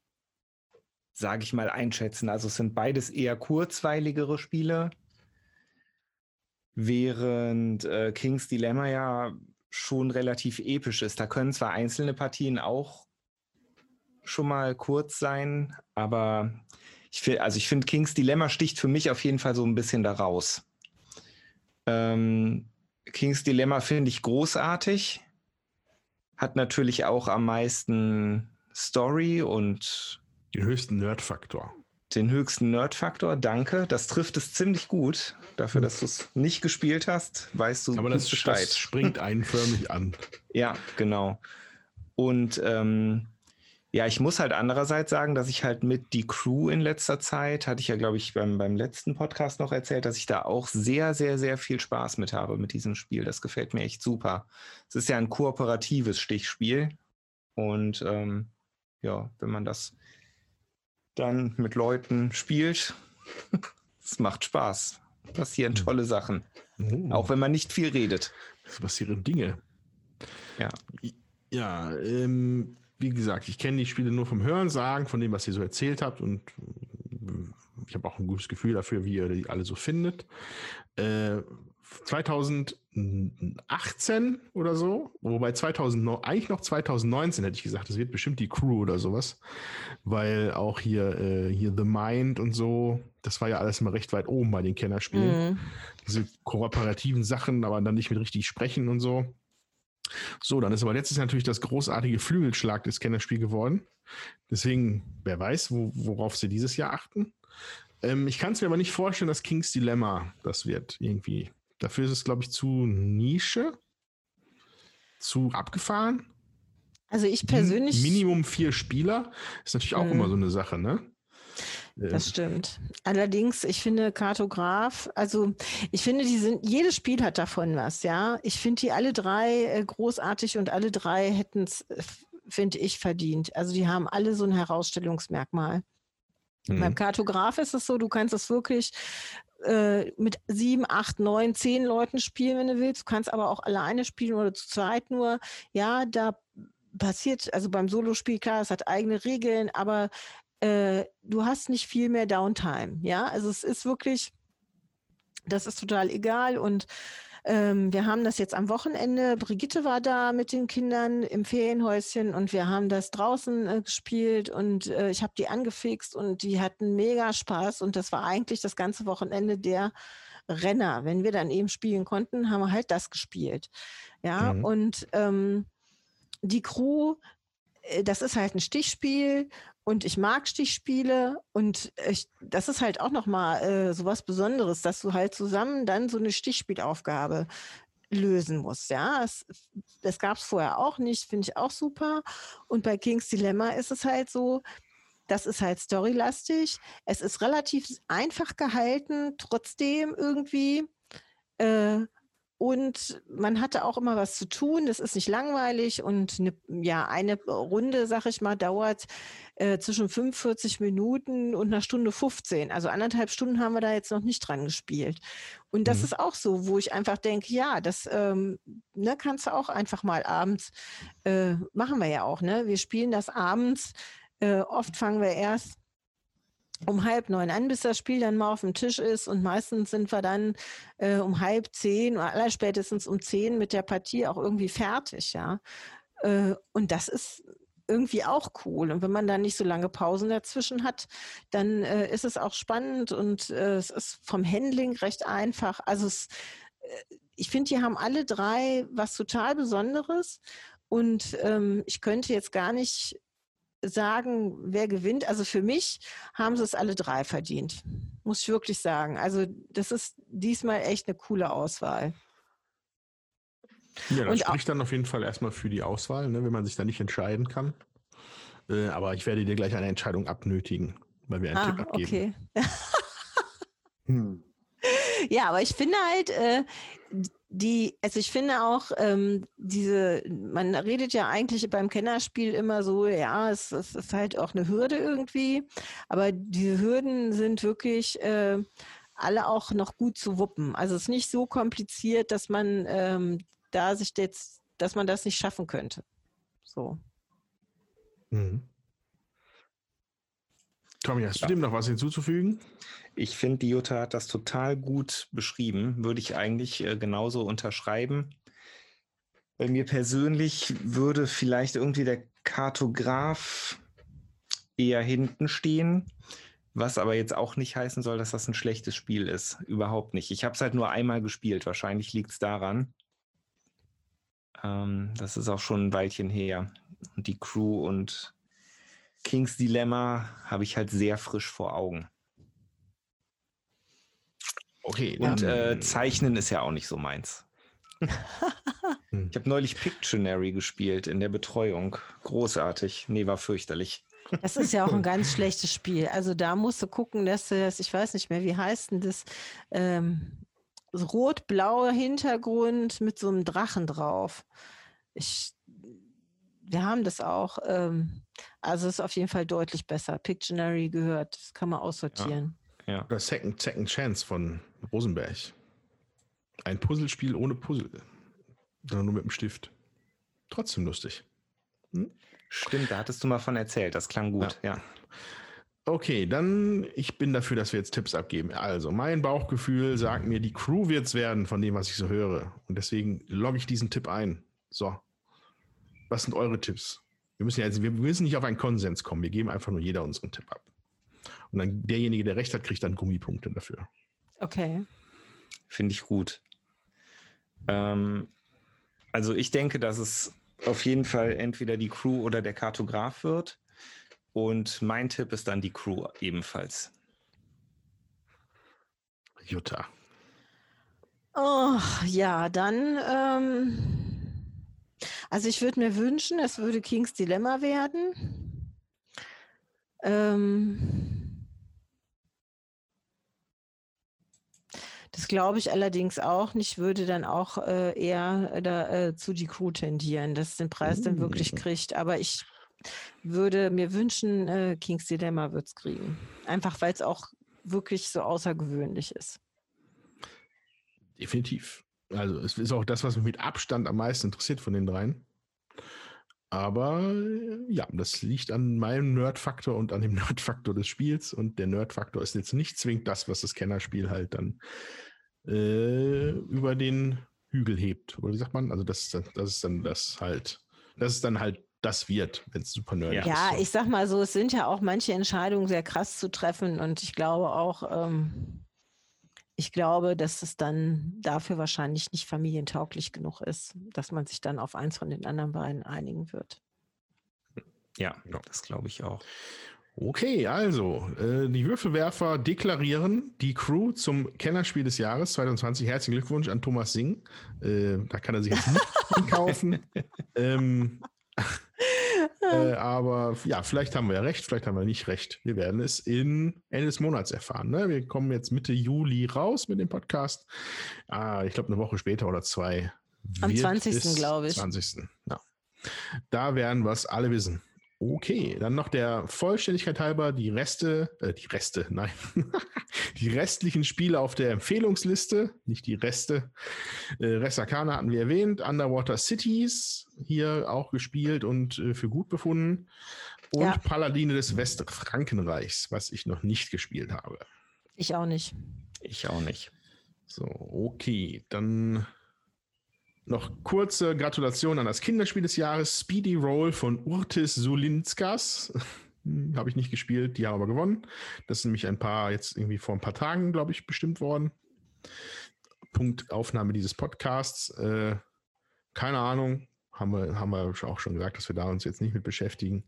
sage ich mal, einschätzen. Also es sind beides eher kurzweiligere Spiele, während äh, King's Dilemma ja schon relativ episch ist. Da können zwar einzelne Partien auch schon mal kurz sein, aber ich find, also ich finde, Kings Dilemma sticht für mich auf jeden Fall so ein bisschen da raus. Ähm, Kings Dilemma finde ich großartig. Hat natürlich auch am meisten Story und den höchsten Nerd-Faktor. Den höchsten Nerd-Faktor, danke. Das trifft es ziemlich gut. Dafür, dass du es nicht gespielt hast, weißt du, aber das, das springt einen förmlich an. Ja, genau. Und ähm, ja, ich muss halt andererseits sagen, dass ich halt mit die Crew in letzter Zeit, hatte ich ja, glaube ich, beim, beim letzten Podcast noch erzählt, dass ich da auch sehr, sehr, sehr viel Spaß mit habe mit diesem Spiel. Das gefällt mir echt super. Es ist ja ein kooperatives Stichspiel. Und ähm, ja, wenn man das dann mit Leuten spielt, es macht Spaß. Passieren hm. tolle Sachen. Oh. Auch wenn man nicht viel redet. Es passieren Dinge. Ja. Ja, ähm, wie gesagt, ich kenne die Spiele nur vom Hören sagen, von dem, was ihr so erzählt habt und ich habe auch ein gutes Gefühl dafür, wie ihr die alle so findet. Äh, 2018 oder so, wobei 2000, eigentlich noch 2019 hätte ich gesagt, das wird bestimmt die Crew oder sowas, weil auch hier, äh, hier The Mind und so, das war ja alles immer recht weit oben bei den Kennerspielen. Mhm. Diese kooperativen Sachen, aber dann nicht mit richtig sprechen und so. So, dann ist aber letztes Jahr natürlich das großartige Flügelschlag des Kennerspiel geworden. Deswegen, wer weiß, wo, worauf sie dieses Jahr achten. Ähm, ich kann es mir aber nicht vorstellen, dass King's Dilemma das wird, irgendwie. Dafür ist es, glaube ich, zu Nische, zu abgefahren. Also ich persönlich. Minimum vier Spieler ist natürlich auch Mhm. immer so eine Sache, ne? Das Äh, stimmt. Allerdings, ich finde Kartograf, also ich finde, die sind, jedes Spiel hat davon was, ja. Ich finde die alle drei äh, großartig und alle drei hätten es, finde ich, verdient. Also die haben alle so ein Herausstellungsmerkmal. mhm. Beim Kartograf ist es so, du kannst es wirklich äh, mit sieben, acht, neun, zehn Leuten spielen, wenn du willst. Du kannst aber auch alleine spielen oder zu zweit nur. Ja, da passiert, also beim Solospiel, klar, es hat eigene Regeln, aber äh, du hast nicht viel mehr Downtime. Ja, also es ist wirklich, das ist total egal und ähm, wir haben das jetzt am Wochenende. Brigitte war da mit den Kindern im Ferienhäuschen und wir haben das draußen äh, gespielt und äh, ich habe die angefixt und die hatten mega Spaß und das war eigentlich das ganze Wochenende der Renner. Wenn wir dann eben spielen konnten, haben wir halt das gespielt. Ja, Mhm. und ähm, die Crew, äh, das ist halt ein Stichspiel und ich mag Stichspiele und ich, das ist halt auch nochmal äh, so was Besonderes, dass du halt zusammen dann so eine Stichspielaufgabe lösen musst. Ja, das, das gab es vorher auch nicht, finde ich auch super. Und bei King's Dilemma ist es halt so, das ist halt storylastig. Es ist relativ einfach gehalten, trotzdem irgendwie. Äh, und man hatte auch immer was zu tun. Das ist nicht langweilig. Und eine, ja, eine Runde, sag ich mal, dauert äh, zwischen 45 Minuten und einer Stunde 15. Also anderthalb Stunden haben wir da jetzt noch nicht dran gespielt. Und das Mhm. ist auch so, wo ich einfach denke, ja, das ähm, ne, kannst du auch einfach mal abends, äh, machen wir ja auch, ne? Wir spielen das abends. Äh, oft fangen wir erst um halb neun an, bis das Spiel dann mal auf dem Tisch ist. Und meistens sind wir dann äh, um halb zehn oder allerspätestens um zehn mit der Partie auch irgendwie fertig, ja. Äh, und das ist irgendwie auch cool. Und wenn man dann nicht so lange Pausen dazwischen hat, dann äh, ist es auch spannend und äh, es ist vom Handling recht einfach. Also es, äh, ich finde, die haben alle drei was total Besonderes. Und ähm, ich könnte jetzt gar nicht sagen, wer gewinnt. Also für mich haben sie es alle drei verdient. Muss ich wirklich sagen. Also das ist diesmal echt eine coole Auswahl. Ja, das Und spricht dann auf jeden Fall erstmal für die Auswahl, ne, wenn man sich da nicht entscheiden kann. Äh, aber ich werde dir gleich eine Entscheidung abnötigen, weil wir einen Ah, Tipp abgeben. okay. Hm. Ja, aber ich finde halt, äh, die, also ich finde auch, ähm, diese, man redet ja eigentlich beim Kennerspiel immer so, ja, es, es ist halt auch eine Hürde irgendwie, aber diese Hürden sind wirklich äh, alle auch noch gut zu wuppen. Also es ist nicht so kompliziert, dass man ähm, da sich jetzt, dass man das nicht schaffen könnte. So. Mhm. Tommy, hast du dem noch was hinzuzufügen? Ich finde, die Jutta hat das total gut beschrieben. Würde ich eigentlich äh, genauso unterschreiben. Bei mir persönlich würde vielleicht irgendwie der Kartograf eher hinten stehen, was aber jetzt auch nicht heißen soll, dass das ein schlechtes Spiel ist. Überhaupt nicht. Ich habe es halt nur einmal gespielt. Wahrscheinlich liegt es daran. Ähm, das ist auch schon ein Weilchen her. Und die Crew und Kings Dilemma habe ich halt sehr frisch vor Augen. Okay, Und äh, Zeichnen ist ja auch nicht so meins. Ich habe neulich Pictionary gespielt in der Betreuung. Großartig. Nee, war fürchterlich. Das ist ja auch ein ganz schlechtes Spiel. Also da musst du gucken, dass du das, ich weiß nicht mehr, wie heißt denn das, ähm, rot-blauer Hintergrund mit so einem Drachen drauf. Ich, wir haben das auch. Ähm, also es ist auf jeden Fall deutlich besser. Pictionary gehört, das kann man aussortieren. Ja. Oder Second, Second Chance von Rosenberg. Ein Puzzlespiel ohne Puzzle. Sondern nur mit dem Stift. Trotzdem lustig. Stimmt, da hattest du mal von erzählt. Das klang gut, ja. Okay, dann ich bin dafür, dass wir jetzt Tipps abgeben. Also, mein Bauchgefühl sagt mir, die Crew wird's werden von dem, was ich so höre. Und deswegen logge ich diesen Tipp ein. So. Was sind eure Tipps? Wir müssen ja jetzt, wir müssen nicht auf einen Konsens kommen. Wir geben einfach nur jeder unseren Tipp ab. Und dann derjenige, der recht hat, kriegt dann Gummipunkte dafür. Okay. Finde ich gut. Ähm, also ich denke, dass es auf jeden Fall entweder die Crew oder der Kartograf wird. Und mein Tipp ist dann die Crew ebenfalls. Jutta. Oh, ja, dann. Ähm, also ich würde mir wünschen, es würde Kings Dilemma werden. Ähm, das glaube ich allerdings auch nicht, würde dann auch äh, eher da, äh, zu die Crew tendieren, dass den Preis dann wirklich Mm. kriegt. Aber ich würde mir wünschen, äh, Kings Dilemma wird es kriegen. Einfach weil es auch wirklich so außergewöhnlich ist. Definitiv. Also es ist auch das, was mich mit Abstand am meisten interessiert von den dreien. Aber äh, ja, das liegt an meinem Nerd-Faktor und an dem Nerd-Faktor des Spiels. Und der Nerd-Faktor ist jetzt nicht zwingend das, was das Kennerspiel halt dann äh, über den Hügel hebt. Oder wie sagt man? Also das, das ist dann das halt, das ist dann halt das wird, wenn es super nerdig ist. Ja, so. ich sag mal so, es sind ja auch manche Entscheidungen sehr krass zu treffen und ich glaube auch, ähm, ich glaube, dass es dann dafür wahrscheinlich nicht familientauglich genug ist, dass man sich dann auf eins von den anderen beiden einigen wird. Ja, das glaube ich auch. Okay, also, äh, die Würfelwerfer deklarieren die Crew zum Kennerspiel des Jahres 2020. Herzlichen Glückwunsch an Thomas Singh. Äh, da kann er sich jetzt nicht kaufen. ähm, äh, aber ja, vielleicht haben wir ja recht, vielleicht haben wir nicht recht. Wir werden es in Ende des Monats erfahren. Ne? Wir kommen jetzt Mitte Juli raus mit dem Podcast. Ah, ich glaube, eine Woche später oder zwei. Am wird 20. es- glaube ich. 20. Ja. Da werden wir es alle wissen. Okay, dann noch der Vollständigkeit halber die Reste, äh, die Reste, nein, die restlichen Spiele auf der Empfehlungsliste, nicht die Reste. Äh, Res Arcana hatten wir erwähnt, Underwater Cities hier auch gespielt und äh, für gut befunden und Ja. Paladine des Westfrankenreichs, was ich noch nicht gespielt habe. Ich auch nicht. Ich auch nicht. So, okay, dann noch kurze Gratulation an das Kinderspiel des Jahres Speedy Roll von Urtis Sulinskas. Habe ich nicht gespielt, die haben aber gewonnen. Das ist nämlich ein paar, jetzt irgendwie vor ein paar Tagen, glaube ich, bestimmt worden. Punkt Aufnahme dieses Podcasts. Äh, keine Ahnung, haben wir, haben wir auch schon gesagt, dass wir da uns jetzt nicht mit beschäftigen.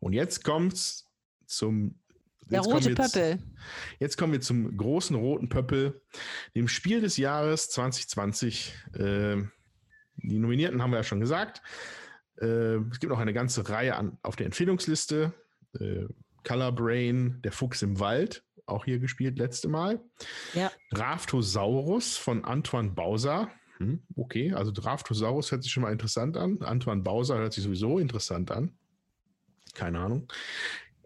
Und jetzt kommt's zum Der jetzt rote Pöppel. Jetzt kommen wir zum großen roten Pöppel, dem Spiel des Jahres 2020. Ähm, die Nominierten haben wir ja schon gesagt. Äh, es gibt noch eine ganze Reihe an, auf der Empfehlungsliste. Äh, Color Brain, der Fuchs im Wald, auch hier gespielt letzte Mal. Ja. Draftosaurus von Antoine Bauser. Hm, okay, also Draftosaurus hört sich schon mal interessant an. Antoine Bauser hört sich sowieso interessant an. Keine Ahnung.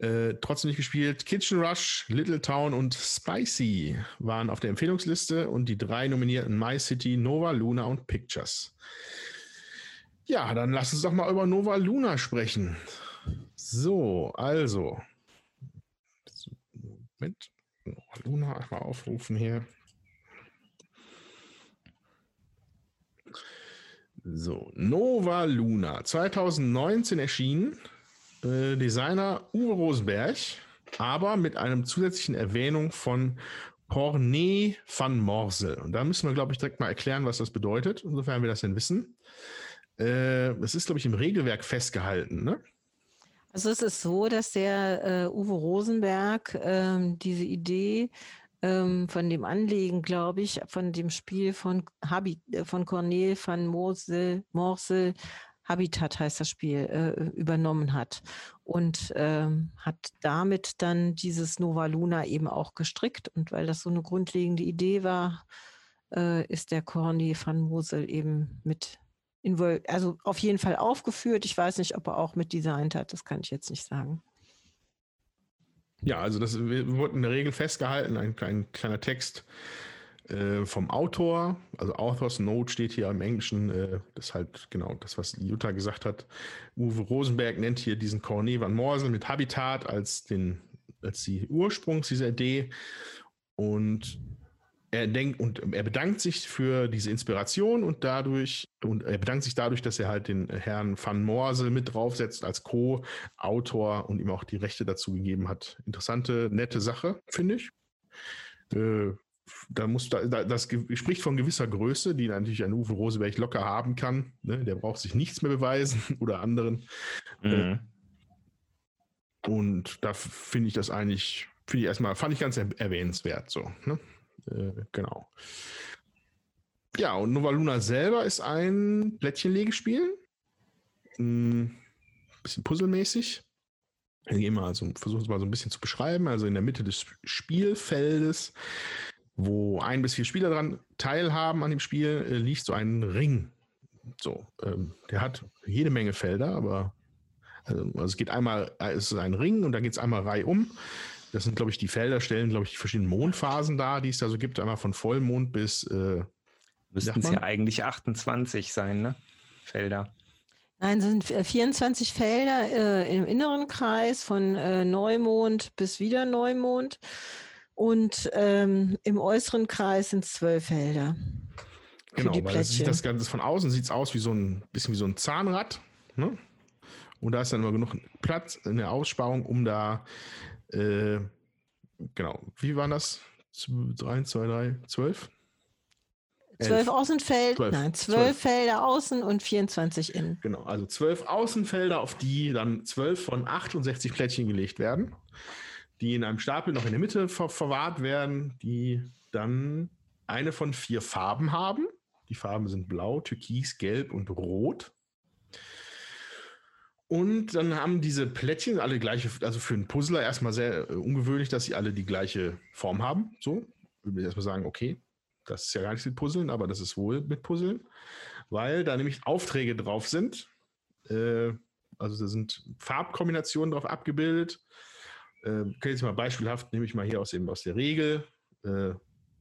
Äh, trotzdem nicht gespielt. Kitchen Rush, Little Town und Spicy waren auf der Empfehlungsliste und die drei nominierten My City, Nova, Luna und Pictures. Ja, dann lass uns doch mal über Nova Luna sprechen. So, also. Moment. Nova Luna einmal aufrufen hier. So, Nova Luna, 2019 erschienen. Äh, Designer Uwe Rosenberg, aber mit einem zusätzlichen Erwähnung von Porné van Morsel. Und da müssen wir, glaube ich, direkt mal erklären, was das bedeutet, insofern wir das denn wissen. Äh, das ist, glaube ich, im Regelwerk festgehalten, ne? Also es ist so, dass der äh, Uwe Rosenberg ähm, diese Idee ähm, von dem Anlegen, glaube ich, von dem Spiel von, Habi, äh, von Cornel van Morsel, Morsel, Habitat heißt das Spiel, äh, übernommen hat und ähm, hat damit dann dieses Nova Luna eben auch gestrickt. Und weil das so eine grundlegende Idee war, äh, ist der Cornel van Mosel eben mit also auf jeden Fall aufgeführt. Ich weiß nicht, ob er auch mit designt hat, das kann ich jetzt nicht sagen. Ja, also das wir wurden in der Regel festgehalten, ein, ein kleiner Text äh, vom Autor, also Author's Note steht hier im Englischen, äh, das ist halt genau das, was Jutta gesagt hat. Uwe Rosenberg nennt hier diesen Cornet van Morsel mit Habitat als den, als die Ursprungs dieser Idee und er denkt und er bedankt sich für diese Inspiration und dadurch und er bedankt sich dadurch, dass er halt den Herrn Van Morsel mit draufsetzt als Co-Autor und ihm auch die Rechte dazu gegeben hat. Interessante, nette Sache, finde ich. Äh, da muss da, da, das spricht von gewisser Größe, die natürlich ein Uwe Rosenberg locker haben kann. Ne? Der braucht sich nichts mehr beweisen oder anderen. Mhm. Und da finde ich das eigentlich, finde ich erstmal, fand ich ganz er erwähnenswert so. Ne? Äh, genau. ja, und Nova Luna selber ist ein Plättchenlegespiel. Ein bisschen puzzelmäßig. Ich gehe mal also, versuche es mal so ein bisschen zu beschreiben. Also in der Mitte des Spielfeldes, wo ein bis vier Spieler dran teilhaben an dem Spiel, äh, liegt so ein Ring. So, ähm, der hat jede Menge Felder, aber also, also es geht einmal, äh, es ist ein Ring und dann geht es einmal reihum. Das sind, glaube ich, die Felder, stellen, glaube ich, die verschiedenen Mondphasen dar, die es da so gibt. Einmal von Vollmond bis. Äh, Müssten es ja eigentlich 28 sein, ne? Felder. Nein, sind 24 Felder äh, im inneren Kreis von äh, Neumond bis wieder Neumond. Und ähm, im äußeren Kreis sind es zwölf Felder. Genau, weil das, sieht das Ganze von außen sieht es aus wie so ein bisschen wie so ein Zahnrad. Ne? Und da ist dann immer genug Platz in der Aussparung, um da äh, genau, wie waren das? 1, 2, 3, 12? Zwölf Außenfeld, 12. nein, zwölf Felder außen und 24 innen. Genau, also zwölf Außenfelder, auf die dann zwölf von 68 Plättchen gelegt werden, die in einem Stapel noch in der Mitte ver verwahrt werden, die dann eine von vier Farben haben. Die Farben sind blau, türkis, gelb und rot. Und dann haben diese Plättchen alle gleiche, also für einen Puzzler erstmal sehr äh, ungewöhnlich, dass sie alle die gleiche Form haben. So, würde ich erstmal sagen, okay, das ist ja gar nichts mit Puzzeln, aber das ist wohl mit Puzzeln, weil da nämlich Aufträge drauf sind. Äh, also da sind Farbkombinationen drauf abgebildet. Äh, kann ich jetzt mal beispielhaft, nehme ich mal hier aus, dem, aus der Regel. Äh,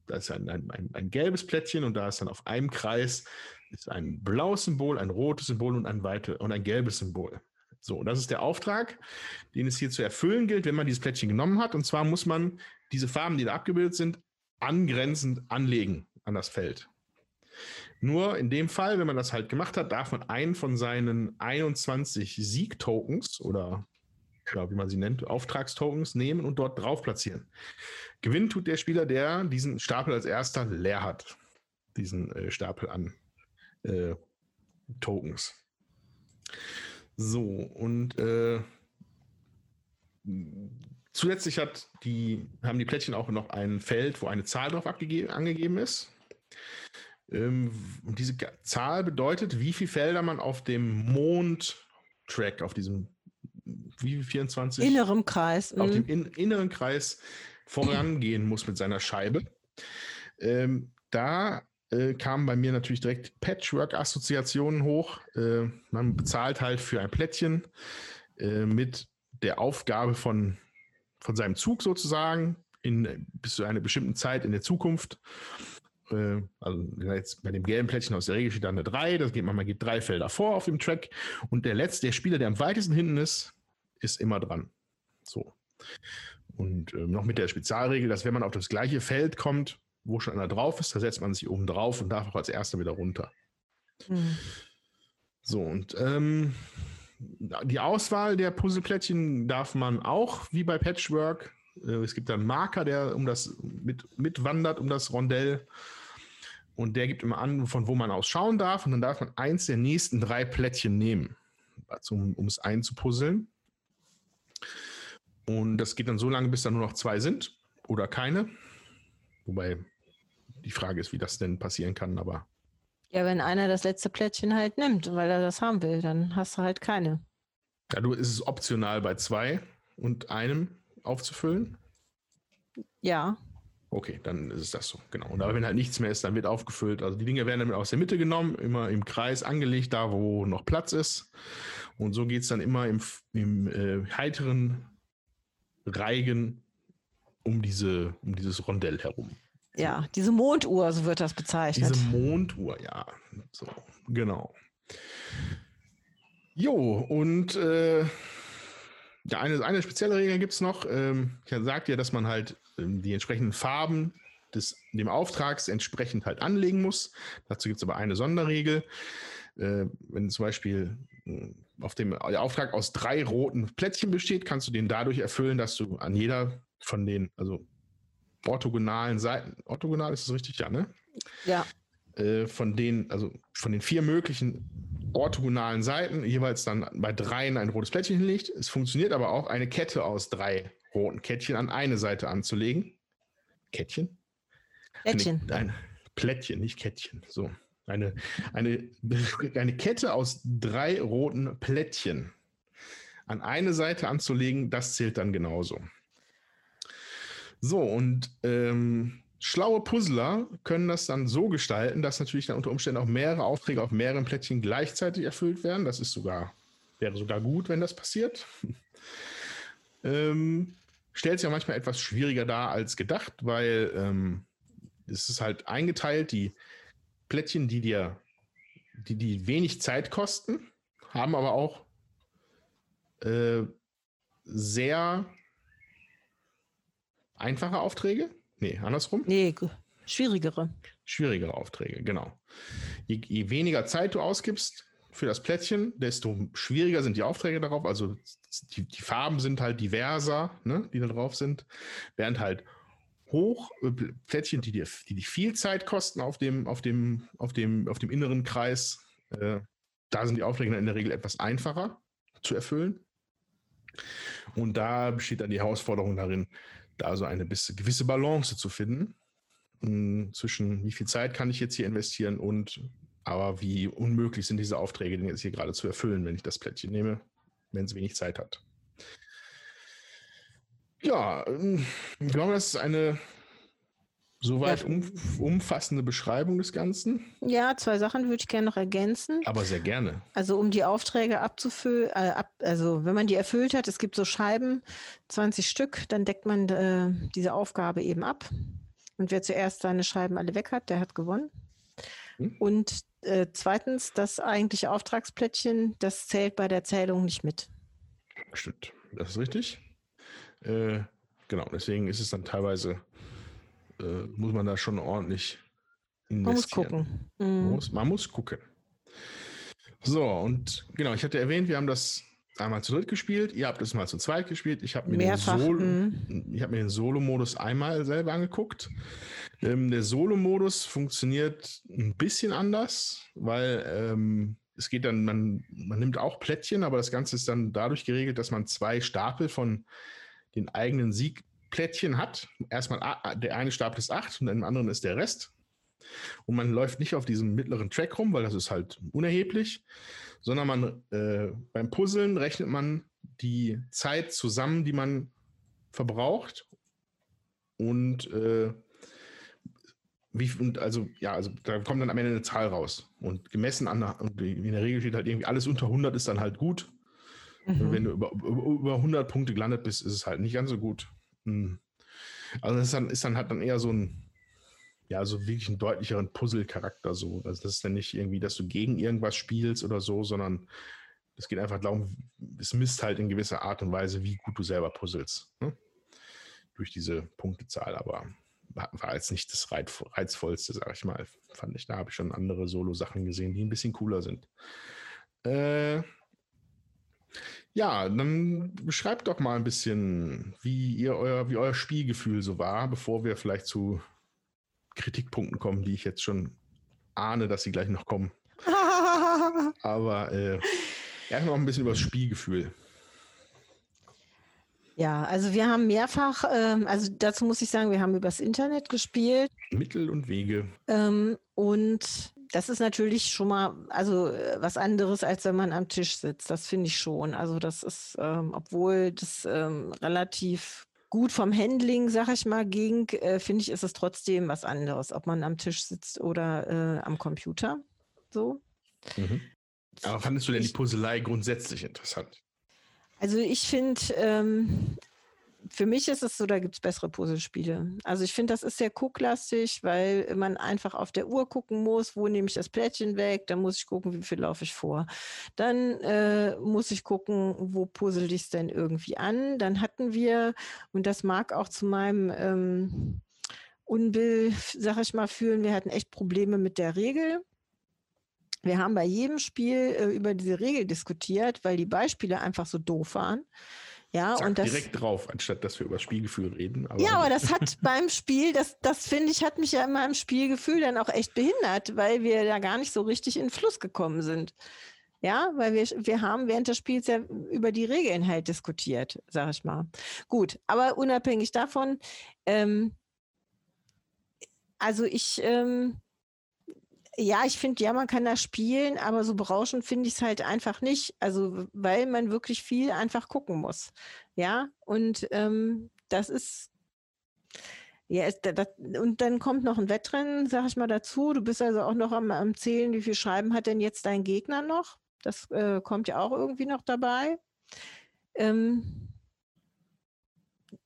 da ist ein, ein, ein, ein, gelbes Plättchen und da ist dann auf einem Kreis ist ein blaues Symbol, ein rotes Symbol und ein, weite, und ein gelbes Symbol. So, das ist der Auftrag, den es hier zu erfüllen gilt, wenn man dieses Plättchen genommen hat. Und zwar muss man diese Farben, die da abgebildet sind, angrenzend anlegen an das Feld. Nur in dem Fall, wenn man das halt gemacht hat, darf man einen von seinen 21 Sieg-Tokens oder ja, wie man sie nennt, Auftragstokens nehmen und dort drauf platzieren. Gewinn tut der Spieler, der diesen Stapel als erster leer hat. Diesen äh, Stapel an äh, Tokens. So, und äh, zusätzlich hat die, haben die Plättchen auch noch ein Feld, wo eine Zahl drauf angegeben ist. Ähm, und diese Zahl bedeutet, wie viele Felder man auf dem Mond-Track, auf diesem wie 24? Innerem Kreis. Auf dem mhm. in, inneren Kreis vorangehen muss mit seiner Scheibe. Ähm, da äh, kamen bei mir natürlich direkt Patchwork-Assoziationen hoch. Äh, man bezahlt halt für ein Plättchen äh, mit der Aufgabe von, von seinem Zug sozusagen in, bis zu einer bestimmten Zeit in der Zukunft. Äh, also jetzt bei dem gelben Plättchen aus der Regel steht da eine 3, das geht man, man geht drei Felder vor auf dem Track und der letzte, der Spieler, der am weitesten hinten ist, ist immer dran. So. Und äh, noch mit der Spezialregel, dass wenn man auf das gleiche Feld kommt, wo schon einer drauf ist, da setzt man sich oben drauf und darf auch als erster wieder runter. Mhm. So, und ähm, die Auswahl der Puzzleplättchen darf man auch, wie bei Patchwork. Äh, es gibt einen Marker, der um das mit, mitwandert, um das Rondell. Und der gibt immer an, von wo man aus schauen darf. Und dann darf man eins der nächsten drei Plättchen nehmen, um es einzupuzzeln. Und das geht dann so lange, bis da nur noch zwei sind oder keine. Wobei die Frage ist, wie das denn passieren kann, aber. Ja, wenn einer das letzte Plättchen halt nimmt, weil er das haben will, dann hast du halt keine. Ja, du ist es optional bei zwei und einem aufzufüllen? Ja. Okay, dann ist es das so, genau. Und aber wenn halt nichts mehr ist, dann wird aufgefüllt. Also die Dinge werden dann aus der Mitte genommen, immer im Kreis angelegt, da wo noch Platz ist. Und so geht es dann immer im, im äh, heiteren Reigen um, diese, um dieses Rondell herum. Ja, diese Monduhr, so wird das bezeichnet. Diese Monduhr, ja. So, genau. Jo, und äh, ja, eine, eine spezielle Regel gibt es noch. Ähm, ich sagte ja, dass man halt ähm, die entsprechenden Farben des, dem Auftrags entsprechend halt anlegen muss. Dazu gibt es aber eine Sonderregel. Äh, wenn zum Beispiel äh, auf dem der Auftrag aus drei roten Plättchen besteht, kannst du den dadurch erfüllen, dass du an jeder von den, also orthogonalen Seiten, orthogonal ist das richtig, ja, ne? Ja. Äh, von den, also von den vier möglichen orthogonalen Seiten jeweils dann bei dreien ein rotes Plättchen hinlegt. Es funktioniert aber auch, eine Kette aus drei roten Kettchen an eine Seite anzulegen. Kettchen? Plättchen. Ein Plättchen, nicht Kettchen. So. Eine, eine, eine Kette aus drei roten Plättchen an eine Seite anzulegen, das zählt dann genauso. So, und ähm, schlaue Puzzler können das dann so gestalten, dass natürlich dann unter Umständen auch mehrere Aufträge auf mehreren Plättchen gleichzeitig erfüllt werden. Das ist sogar, wäre sogar gut, wenn das passiert. ähm, stellt sich ja manchmal etwas schwieriger dar als gedacht, weil ähm, es ist halt eingeteilt, die Plättchen, die dir, die, die wenig Zeit kosten, haben aber auch äh, sehr einfache Aufträge. Nee, andersrum. Nee, schwierigere. Schwierigere Aufträge, genau. Je, je, weniger Zeit du ausgibst für das Plättchen, desto schwieriger sind die Aufträge darauf. Also die, die Farben sind halt diverser, ne, die da drauf sind. Während halt hoch äh, Plättchen, die dir, die dich viel Zeit kosten auf dem, auf dem, auf dem, auf dem inneren Kreis, äh, da sind die Aufträge in der Regel etwas einfacher zu erfüllen. Und da besteht dann die Herausforderung darin, da so eine gewisse Balance zu finden hm, zwischen wie viel Zeit kann ich jetzt hier investieren und aber wie unmöglich sind diese Aufträge denn jetzt hier gerade zu erfüllen, wenn ich das Plättchen nehme, wenn es wenig Zeit hat. Ja, ähm, ich glaube, das ist eine Soweit um, umfassende Beschreibung des Ganzen. Ja, zwei Sachen würde ich gerne noch ergänzen. Aber sehr gerne. Also um die Aufträge abzufüllen, äh, ab, also wenn man die erfüllt hat, es gibt so Scheiben, 20 Stück, dann deckt man äh, diese Aufgabe eben ab. Und wer zuerst seine Scheiben alle weg hat, der hat gewonnen. Hm. Und äh, zweitens, das eigentliche Auftragsplättchen, das zählt bei der Zählung nicht mit. Stimmt, das ist richtig. Äh, genau, deswegen ist es dann teilweise äh, muss man da schon ordentlich investieren. Man muss gucken. Mhm. Man, muss, man muss gucken. So, und genau, ich hatte erwähnt, wir haben das einmal zu dritt gespielt, ihr habt es mal zu zweit gespielt. Ich habe mir, Mehrfach, den Solo, mhm. hab mir den Solo-Modus einmal selber angeguckt. Ähm, der Solo-Modus funktioniert ein bisschen anders, weil ähm, es geht dann, man, man nimmt auch Plättchen, aber das Ganze ist dann dadurch geregelt, dass man zwei Stapel von den eigenen Sieg Plättchen hat. Erstmal der eine Stapel ist acht und im anderen ist der Rest. Und man läuft nicht auf diesem mittleren Track rum, weil das ist halt unerheblich, sondern man äh, beim Puzzeln rechnet man die Zeit zusammen, die man verbraucht. Und äh, wie, und also, ja, also da kommt dann am Ende eine Zahl raus. Und gemessen an, in der Regel steht halt irgendwie alles unter 100 ist dann halt gut. Mhm. Wenn du über, über, über 100 Punkte gelandet bist, ist es halt nicht ganz so gut. Hm. Also das ist dann, ist dann halt dann eher so ein, ja, so wirklich einen deutlicheren Puzzle-Charakter so. Also das ist dann nicht irgendwie, dass du gegen irgendwas spielst oder so, sondern es geht einfach darum, es misst halt in gewisser Art und Weise, wie gut du selber puzzelst. Ne? Durch diese Punktezahl, aber war jetzt nicht das Reizvollste, sag ich mal, fand ich. Da habe ich schon andere Solo-Sachen gesehen, die ein bisschen cooler sind. Äh, ja, dann beschreibt doch mal ein bisschen, wie ihr euer, wie euer Spielgefühl so war, bevor wir vielleicht zu Kritikpunkten kommen, die ich jetzt schon ahne, dass sie gleich noch kommen. Aber äh, erst noch ein bisschen über das Spielgefühl. Ja, also wir haben mehrfach, ähm, also dazu muss ich sagen, wir haben übers Internet gespielt. Mittel und Wege. Ähm, und das ist natürlich schon mal, also äh, was anderes, als wenn man am Tisch sitzt. Das finde ich schon. Also das ist, ähm, obwohl das ähm, relativ gut vom Handling, sag ich mal, ging, äh, finde ich, ist es trotzdem was anderes, ob man am Tisch sitzt oder äh, am Computer. So. Mhm. Aber fandest du denn die Puzzlei grundsätzlich interessant? Also ich finde, ähm, für mich ist es so, da gibt es bessere Puzzlespiele. Also ich finde, das ist sehr gucklastig, weil man einfach auf der Uhr gucken muss, wo nehme ich das Plättchen weg, dann muss ich gucken, wie viel laufe ich vor. Dann äh, muss ich gucken, wo puzzle ich es denn irgendwie an. Dann hatten wir, und das mag auch zu meinem ähm, Unbill, sag ich mal, führen, wir hatten echt Probleme mit der Regel. Wir haben bei jedem Spiel äh, über diese Regel diskutiert, weil die Beispiele einfach so doof waren. Ja, Sag und das, direkt drauf, anstatt dass wir über das Spielgefühl reden. Aber ja, aber das hat beim Spiel, das, das finde ich, hat mich ja in meinem Spielgefühl dann auch echt behindert, weil wir da gar nicht so richtig in den Fluss gekommen sind. Ja, weil wir, wir haben während des Spiels ja über die Regeln halt diskutiert, sag ich mal. Gut, aber unabhängig davon, ähm, also ich, ähm, ja, ich finde, ja, man kann das spielen, aber so berauschend finde ich es halt einfach nicht. Also, weil man wirklich viel einfach gucken muss. Ja, und ähm, das ist, ja, ist, das, und dann kommt noch ein Wettrennen, sag ich mal, dazu. Du bist also auch noch am, am Zählen, wie viel Schreiben hat denn jetzt dein Gegner noch? Das äh, kommt ja auch irgendwie noch dabei. Ähm,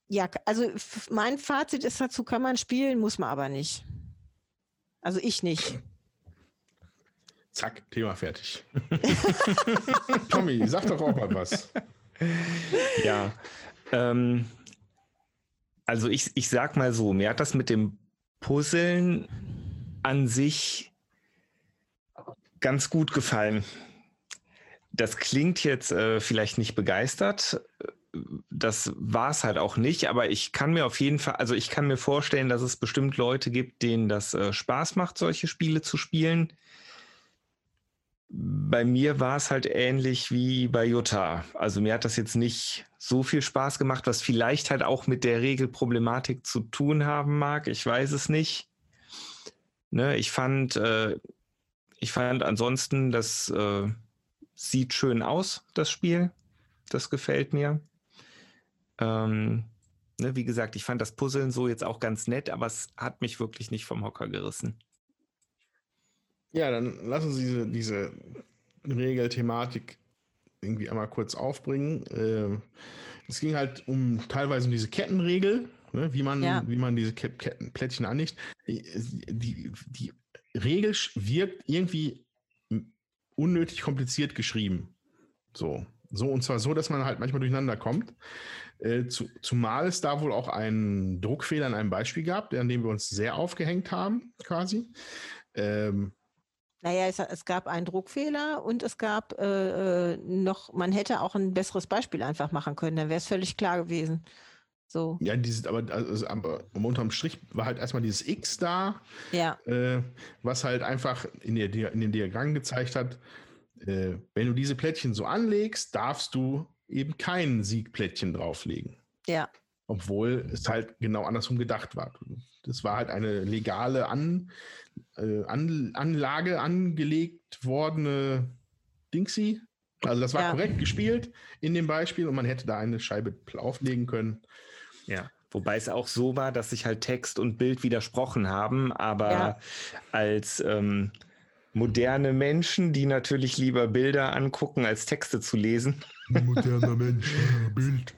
ja, also mein Fazit ist dazu, kann man spielen, muss man aber nicht. Also ich nicht. Zack, Thema fertig. Tommy, sag doch auch mal was. Ja, ähm, also ich, ich sag mal so, mir hat das mit dem Puzzeln an sich ganz gut gefallen. Das klingt jetzt äh, vielleicht nicht begeistert. Das war es halt auch nicht, aber ich kann mir auf jeden Fall, also ich kann mir vorstellen, dass es bestimmt Leute gibt, denen das äh, Spaß macht, solche Spiele zu spielen. Bei mir war es halt ähnlich wie bei Jutta. Also mir hat das jetzt nicht so viel Spaß gemacht, was vielleicht halt auch mit der Regelproblematik zu tun haben mag. Ich weiß es nicht. Ne, ich fand, äh, ich fand ansonsten, das äh, sieht schön aus, das Spiel. Das gefällt mir. Ähm, ne, wie gesagt, ich fand das Puzzeln so jetzt auch ganz nett, aber es hat mich wirklich nicht vom Hocker gerissen. Ja, dann lassen Sie diese, diese Regelthematik irgendwie einmal kurz aufbringen. Äh, es ging halt um teilweise um diese Kettenregel, ne, wie, man, ja. wie man diese Kettenplättchen anlegt. Die, die, Regel wirkt irgendwie unnötig kompliziert geschrieben. So. So, und zwar so, dass man halt manchmal durcheinander kommt. Äh, zu, zumal es da wohl auch einen Druckfehler in einem Beispiel gab, an dem wir uns sehr aufgehängt haben, quasi. Ähm, naja, es, es, gab einen Druckfehler und es gab äh, äh, noch, man hätte auch ein besseres Beispiel einfach machen können, dann wäre es völlig klar gewesen. So. Ja, dieses, aber, also, aber unterm Strich war halt erstmal dieses X da, ja. äh, was halt einfach in, der, in den Diagrammen gezeigt hat, äh, wenn du diese Plättchen so anlegst, darfst du eben kein Siegplättchen drauflegen. Ja. Obwohl es halt genau andersrum gedacht war. Das war halt eine legale An, äh, An, Anlage angelegt worden, Dingsy. Also das war ja. korrekt gespielt in dem Beispiel und man hätte da eine Scheibe auflegen können. Ja. Wobei es auch so war, dass sich halt Text und Bild widersprochen haben, aber ja. als ähm, moderne Menschen, die natürlich lieber Bilder angucken, als Texte zu lesen. Moderner Mensch, Bild.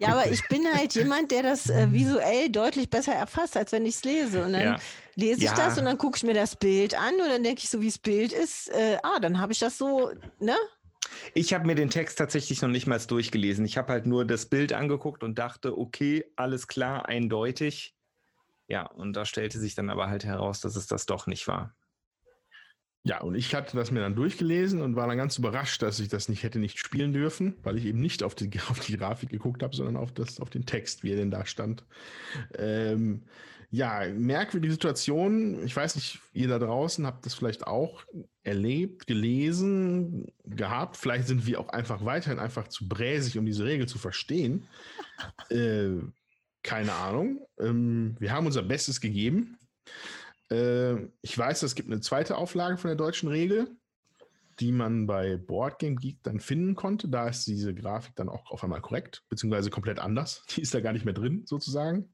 Ja, aber ich bin halt jemand, der das äh, visuell deutlich besser erfasst, als wenn ich es lese. Und dann ja. Lese ich ja. das und dann gucke ich mir das Bild an und dann denke ich so, wie das Bild ist. Äh, ah, dann habe ich das so, ne? Ich habe mir den Text tatsächlich noch nicht mal durchgelesen. Ich habe halt nur das Bild angeguckt und dachte, okay, alles klar, eindeutig. Ja, und da stellte sich dann aber halt heraus, dass es das doch nicht war. Ja, und ich hatte das mir dann durchgelesen und war dann ganz überrascht, dass ich das nicht hätte nicht spielen dürfen, weil ich eben nicht auf die, auf die Grafik geguckt habe, sondern auf, das, auf den Text, wie er denn da stand. Ähm, ja, merkwürdige Situation. Ich weiß nicht, ihr da draußen habt das vielleicht auch erlebt, gelesen, gehabt. Vielleicht sind wir auch einfach weiterhin einfach zu bräsig, um diese Regel zu verstehen. Äh, keine Ahnung. Ähm, wir haben unser Bestes gegeben. Äh, ich weiß, es gibt eine zweite Auflage von der deutschen Regel, die man bei Boardgame Geek dann finden konnte. Da ist diese Grafik dann auch auf einmal korrekt, beziehungsweise komplett anders. Die ist da gar nicht mehr drin, sozusagen.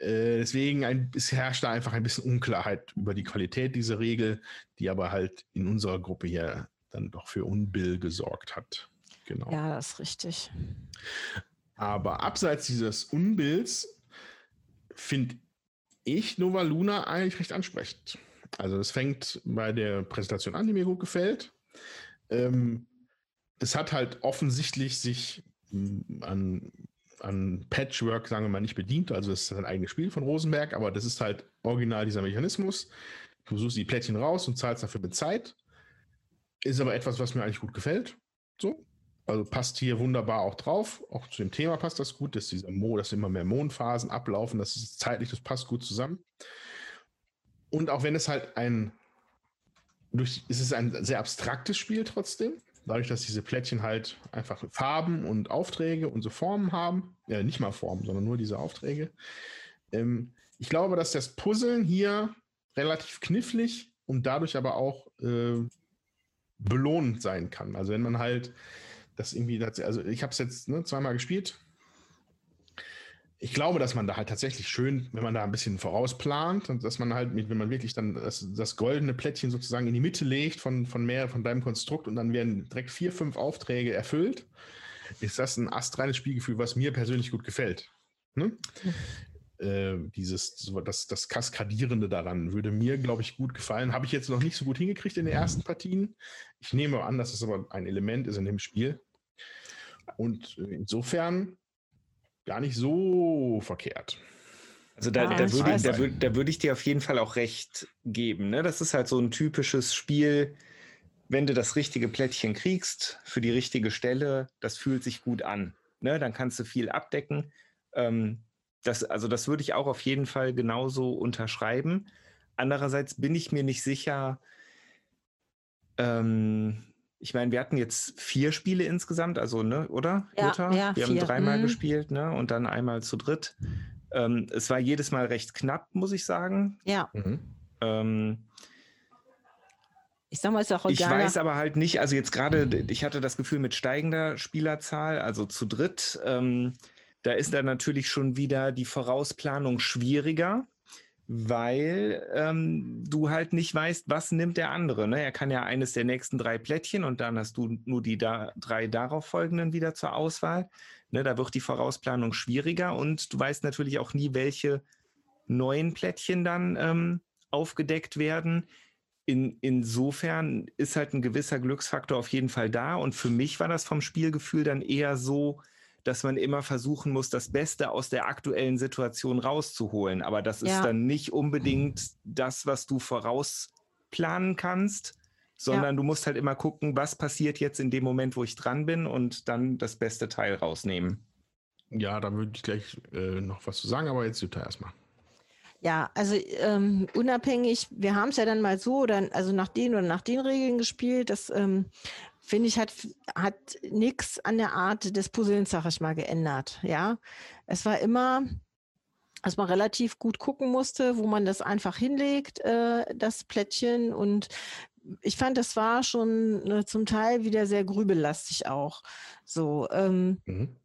Äh, deswegen ein, es herrscht da einfach ein bisschen Unklarheit über die Qualität dieser Regel, die aber halt in unserer Gruppe hier dann doch für Unbill gesorgt hat. Genau. Ja, das ist richtig. Aber abseits dieses Unbills finde ich Nova Luna eigentlich recht ansprechend. Also es fängt bei der Präsentation an, die mir gut gefällt. Ähm, es hat halt offensichtlich sich mm, an, an Patchwork, sagen wir mal, nicht bedient. Also es ist ein eigenes Spiel von Rosenberg, aber das ist halt original dieser Mechanismus. Du suchst die Plättchen raus und zahlst dafür mit Zeit. Ist aber etwas, was mir eigentlich gut gefällt. So. Also passt hier wunderbar auch drauf. Auch zu dem Thema passt das gut, dass dieser Mo, dass immer mehr Mondphasen ablaufen. Das ist zeitlich, das passt gut zusammen. Und auch wenn es halt ein, durch, ist es ein sehr abstraktes Spiel trotzdem. Dadurch, dass diese Plättchen halt einfach Farben und Aufträge und so Formen haben. Ja, nicht mal Formen, sondern nur diese Aufträge. Ähm, ich glaube, dass das Puzzeln hier relativ knifflig und dadurch aber auch äh, belohnend sein kann. Also wenn man halt das irgendwie, also ich habe es jetzt ne, zweimal gespielt. Ich glaube, dass man da halt tatsächlich schön, wenn man da ein bisschen vorausplant und dass man halt, mit, wenn man wirklich dann das, das, goldene Plättchen sozusagen in die Mitte legt von, von mehr, von deinem Konstrukt und dann werden direkt vier, fünf Aufträge erfüllt, ist das ein astreines Spielgefühl, was mir persönlich gut gefällt. Ne? Äh, dieses, das, das Kaskadierende daran würde mir, glaube ich, gut gefallen. Habe ich jetzt noch nicht so gut hingekriegt in den ersten Partien. Ich nehme an, dass es aber ein Element ist in dem Spiel. Und insofern gar nicht so verkehrt. Also da, ah, da, würde, da, würde, da würde ich dir auf jeden Fall auch recht geben. Ne? Das ist halt so ein typisches Spiel, wenn du das richtige Plättchen kriegst für die richtige Stelle, das fühlt sich gut an. Ne? Dann kannst du viel abdecken. Ähm, das, also das würde ich auch auf jeden Fall genauso unterschreiben. Andererseits bin ich mir nicht sicher, ähm, ich meine, wir hatten jetzt vier Spiele insgesamt, also, ne, oder? Ja, Jutta? ja Wir vier. haben dreimal mhm. gespielt, ne? Und dann einmal zu dritt. Ähm, es war jedes Mal recht knapp, muss ich sagen. Ja. Mhm. Ähm, ich sag mal, ist auch egal. Ich weiß aber halt nicht, also jetzt gerade, ich hatte das Gefühl mit steigender Spielerzahl, also zu dritt, ähm, da ist dann natürlich schon wieder die Vorausplanung schwieriger weil ähm, du halt nicht weißt, was nimmt der andere. Ne? Er kann ja eines der nächsten drei Plättchen und dann hast du nur die da, drei darauf folgenden wieder zur Auswahl. Ne? Da wird die Vorausplanung schwieriger und du weißt natürlich auch nie, welche neuen Plättchen dann ähm, aufgedeckt werden. In, insofern ist halt ein gewisser Glücksfaktor auf jeden Fall da und für mich war das vom Spielgefühl dann eher so, dass man immer versuchen muss, das Beste aus der aktuellen Situation rauszuholen. Aber das ja. ist dann nicht unbedingt das, was du vorausplanen kannst, sondern ja. du musst halt immer gucken, was passiert jetzt in dem Moment, wo ich dran bin und dann das beste Teil rausnehmen. Ja, da würde ich gleich äh, noch was zu sagen, aber jetzt Jutta erstmal. Ja, also ähm, unabhängig, wir haben es ja dann mal so oder also nach den oder nach den Regeln gespielt, dass ähm, finde ich, hat, hat nichts an der Art des Puzzlens, sag ich mal, geändert. Ja, es war immer, dass man relativ gut gucken musste, wo man das einfach hinlegt, äh, das Plättchen. Und ich fand, das war schon äh, zum Teil wieder sehr grübellastig auch. So, ähm, mhm.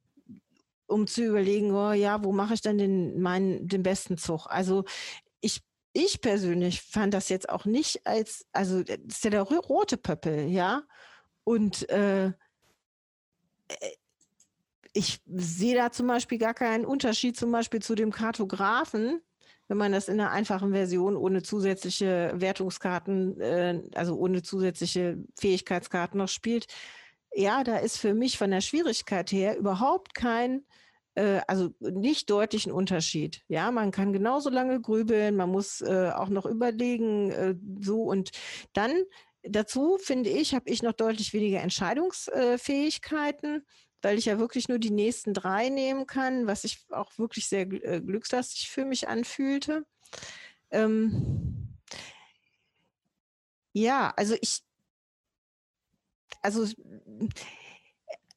um zu überlegen, oh, ja, wo mache ich denn den, meinen, den besten Zug? Also ich ich persönlich fand das jetzt auch nicht als, also das ist ja der rote Pöppel, ja. Und äh, äh, ich sehe da zum Beispiel gar keinen Unterschied zum Beispiel zu dem Kartografen, wenn man das in einer einfachen Version ohne zusätzliche Wertungskarten, äh, also ohne zusätzliche Fähigkeitskarten noch spielt. Ja, da ist für mich von der Schwierigkeit her überhaupt kein, äh, also nicht deutlichen Unterschied. Ja, man kann genauso lange grübeln, man muss äh, auch noch überlegen, äh, so und dann Dazu finde ich, habe ich noch deutlich weniger Entscheidungsfähigkeiten, weil ich ja wirklich nur die nächsten drei nehmen kann, was sich auch wirklich sehr äh, glückslastig für mich anfühlte. Ähm ja, also ich, also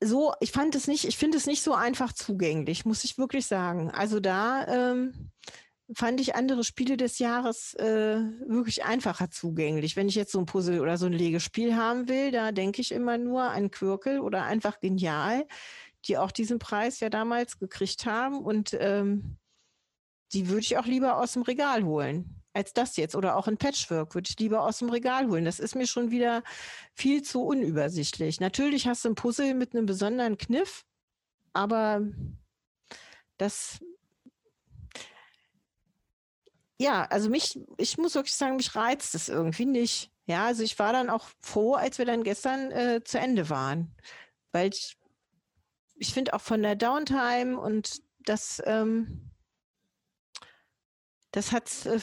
so, ich fand es nicht, ich finde es nicht so einfach zugänglich, muss ich wirklich sagen. Also da ähm, fand ich andere Spiele des Jahres äh, wirklich einfacher zugänglich. Wenn ich jetzt so ein Puzzle oder so ein Legespiel haben will, da denke ich immer nur an Quirkel oder einfach genial, die auch diesen Preis ja damals gekriegt haben. Und ähm, die würde ich auch lieber aus dem Regal holen als das jetzt. Oder auch ein Patchwork würde ich lieber aus dem Regal holen. Das ist mir schon wieder viel zu unübersichtlich. Natürlich hast du ein Puzzle mit einem besonderen Kniff, aber das ja, also mich, ich muss wirklich sagen, mich reizt es irgendwie nicht. Ja, also ich war dann auch froh, als wir dann gestern äh, zu Ende waren. Weil ich, ich finde auch von der Downtime und das, ähm, das hat äh,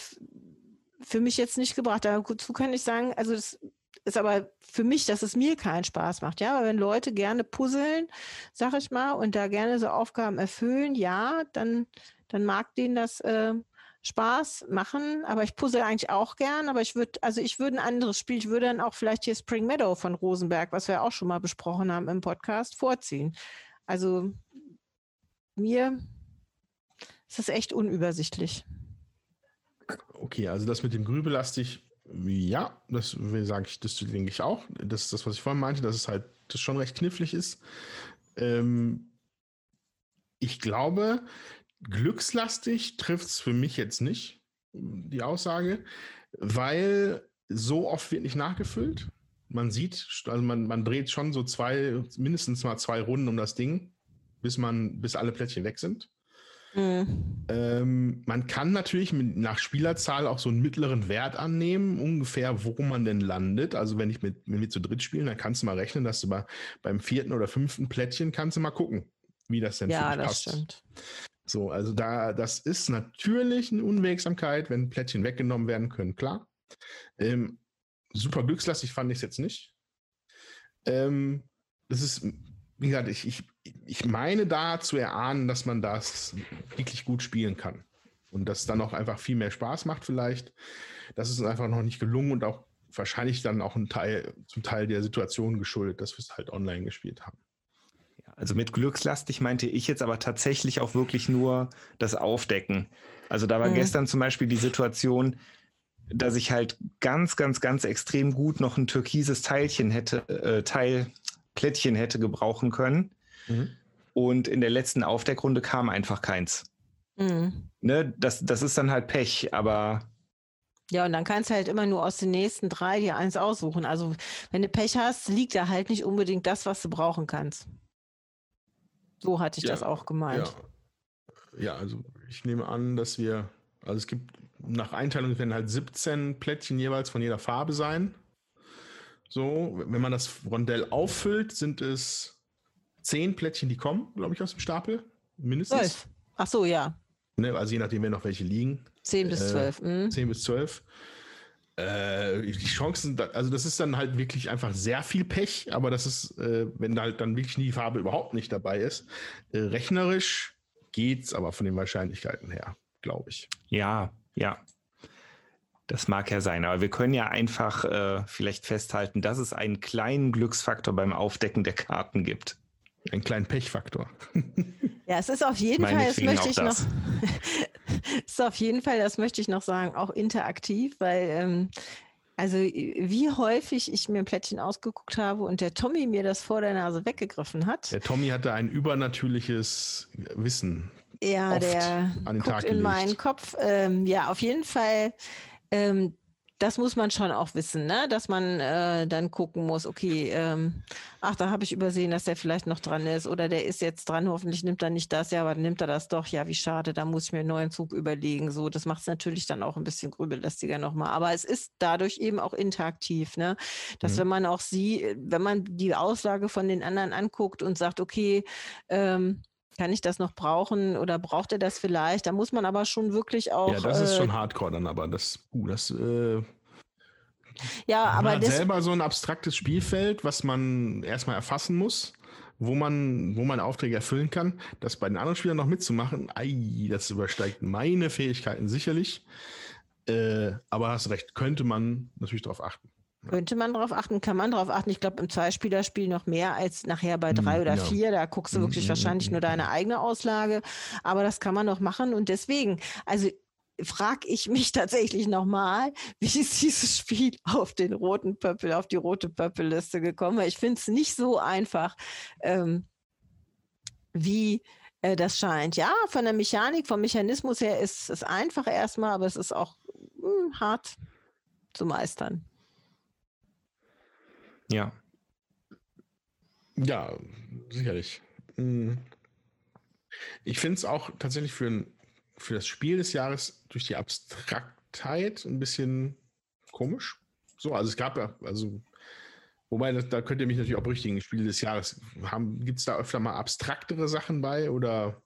für mich jetzt nicht gebracht. Dazu kann ich sagen, also das ist aber für mich, dass es mir keinen Spaß macht. Ja, aber wenn Leute gerne puzzeln, sag ich mal, und da gerne so Aufgaben erfüllen, ja, dann, dann mag denen das äh, Spaß machen, aber ich puzzle eigentlich auch gern, aber ich würde, also ich würde ein anderes Spiel, ich würde dann auch vielleicht hier Spring Meadow von Rosenberg, was wir auch schon mal besprochen haben im Podcast, vorziehen. Also mir ist das echt unübersichtlich. Okay, also das mit dem Grübelastig, ja, das sage ich, das denke ich auch. Das ist das, was ich vorhin meinte, dass es halt das schon recht knifflig ist. Ähm, ich glaube, glückslastig trifft es für mich jetzt nicht, die Aussage, weil so oft wird nicht nachgefüllt. Man sieht, also man, man dreht schon so zwei, mindestens mal zwei Runden um das Ding, bis man, bis alle Plättchen weg sind. Mhm. Ähm, man kann natürlich mit, nach Spielerzahl auch so einen mittleren Wert annehmen, ungefähr, wo man denn landet. Also wenn ich mit, wenn wir zu dritt spielen, dann kannst du mal rechnen, dass du bei, beim vierten oder fünften Plättchen kannst du mal gucken, wie das denn ja, für dich passt. Ja, das stimmt. So, also da, das ist natürlich eine Unwegsamkeit, wenn Plättchen weggenommen werden können, klar. Ähm, super glückslastig fand ich es jetzt nicht. Ähm, das ist, wie gesagt, ich, ich, ich meine da zu erahnen, dass man das wirklich gut spielen kann. Und dass dann auch einfach viel mehr Spaß macht, vielleicht. Das ist einfach noch nicht gelungen und auch wahrscheinlich dann auch ein Teil, zum Teil der Situation geschuldet, dass wir es halt online gespielt haben. Also mit glückslastig meinte ich jetzt aber tatsächlich auch wirklich nur das Aufdecken. Also da war mhm. gestern zum Beispiel die Situation, dass ich halt ganz, ganz, ganz extrem gut noch ein türkises Teilchen hätte, äh, Teil, Plättchen hätte gebrauchen können. Mhm. Und in der letzten Aufdeckrunde kam einfach keins. Mhm. Ne, das, das ist dann halt Pech, aber. Ja, und dann kannst du halt immer nur aus den nächsten drei dir eins aussuchen. Also, wenn du Pech hast, liegt da halt nicht unbedingt das, was du brauchen kannst. So hatte ich ja, das auch gemeint. Ja. ja, also ich nehme an, dass wir, also es gibt nach Einteilung werden halt 17 Plättchen jeweils von jeder Farbe sein. So, wenn man das Rondell auffüllt, sind es 10 Plättchen, die kommen, glaube ich, aus dem Stapel. Mindestens. 12. Ach so, ja. Ne, also je nachdem, wer noch welche liegen. 10 bis 12. Äh, 10 mhm. bis 12. Äh, die Chancen, also das ist dann halt wirklich einfach sehr viel Pech, aber das ist, äh, wenn halt dann wirklich die Farbe überhaupt nicht dabei ist, äh, rechnerisch geht's aber von den Wahrscheinlichkeiten her, glaube ich. Ja, ja. Das mag ja sein, aber wir können ja einfach äh, vielleicht festhalten, dass es einen kleinen Glücksfaktor beim Aufdecken der Karten gibt. Einen kleinen Pechfaktor. Ja, es ist auf jeden Fall, das möchte ich das. noch, ist auf jeden Fall, das möchte ich noch sagen, auch interaktiv, weil ähm, also wie häufig ich mir ein Plättchen ausgeguckt habe und der Tommy mir das vor der Nase weggegriffen hat. Der Tommy hatte ein übernatürliches Wissen. Ja, der guckt in meinen Kopf. Ähm, ja, auf jeden Fall. Ähm, das muss man schon auch wissen, ne? dass man äh, dann gucken muss, okay, ähm, ach, da habe ich übersehen, dass der vielleicht noch dran ist oder der ist jetzt dran, hoffentlich nimmt er nicht das, ja, aber nimmt er das doch, ja, wie schade, da muss ich mir einen neuen Zug überlegen. So, das macht es natürlich dann auch ein bisschen grübelästiger nochmal. Aber es ist dadurch eben auch interaktiv, ne? Dass mhm. wenn man auch sieht, wenn man die Auslage von den anderen anguckt und sagt, okay, ähm, kann ich das noch brauchen oder braucht er das vielleicht? Da muss man aber schon wirklich auch. Ja, das ist schon äh, Hardcore dann, aber das, uh, das. Äh, ja, aber man hat selber so ein abstraktes Spielfeld, was man erstmal erfassen muss, wo man, wo man Aufträge erfüllen kann. Das bei den anderen Spielern noch mitzumachen, ei, das übersteigt meine Fähigkeiten sicherlich. Äh, aber hast recht, könnte man natürlich darauf achten. Könnte man darauf achten, kann man darauf achten. Ich glaube, im Zweispielerspiel noch mehr als nachher bei drei hm, oder ja. vier. Da guckst du hm, wirklich mm, wahrscheinlich nur deine eigene Auslage. Aber das kann man noch machen. Und deswegen, also frage ich mich tatsächlich nochmal, wie ist dieses Spiel auf den roten Pöppel, auf die rote Pöppelliste gekommen? Ich finde es nicht so einfach, ähm, wie äh, das scheint. Ja, von der Mechanik, vom Mechanismus her ist es einfach erstmal, aber es ist auch mh, hm, hart zu meistern. Ja. Ja, sicherlich. Hm. Ich finde es auch tatsächlich für, ein, für das Spiel des Jahres durch die Abstraktheit ein bisschen komisch. So, also es gab ja, also, wobei, da könnt ihr mich natürlich auch berichtigen, Spiel des Jahres. Gibt es da öfter mal abstraktere Sachen bei oder?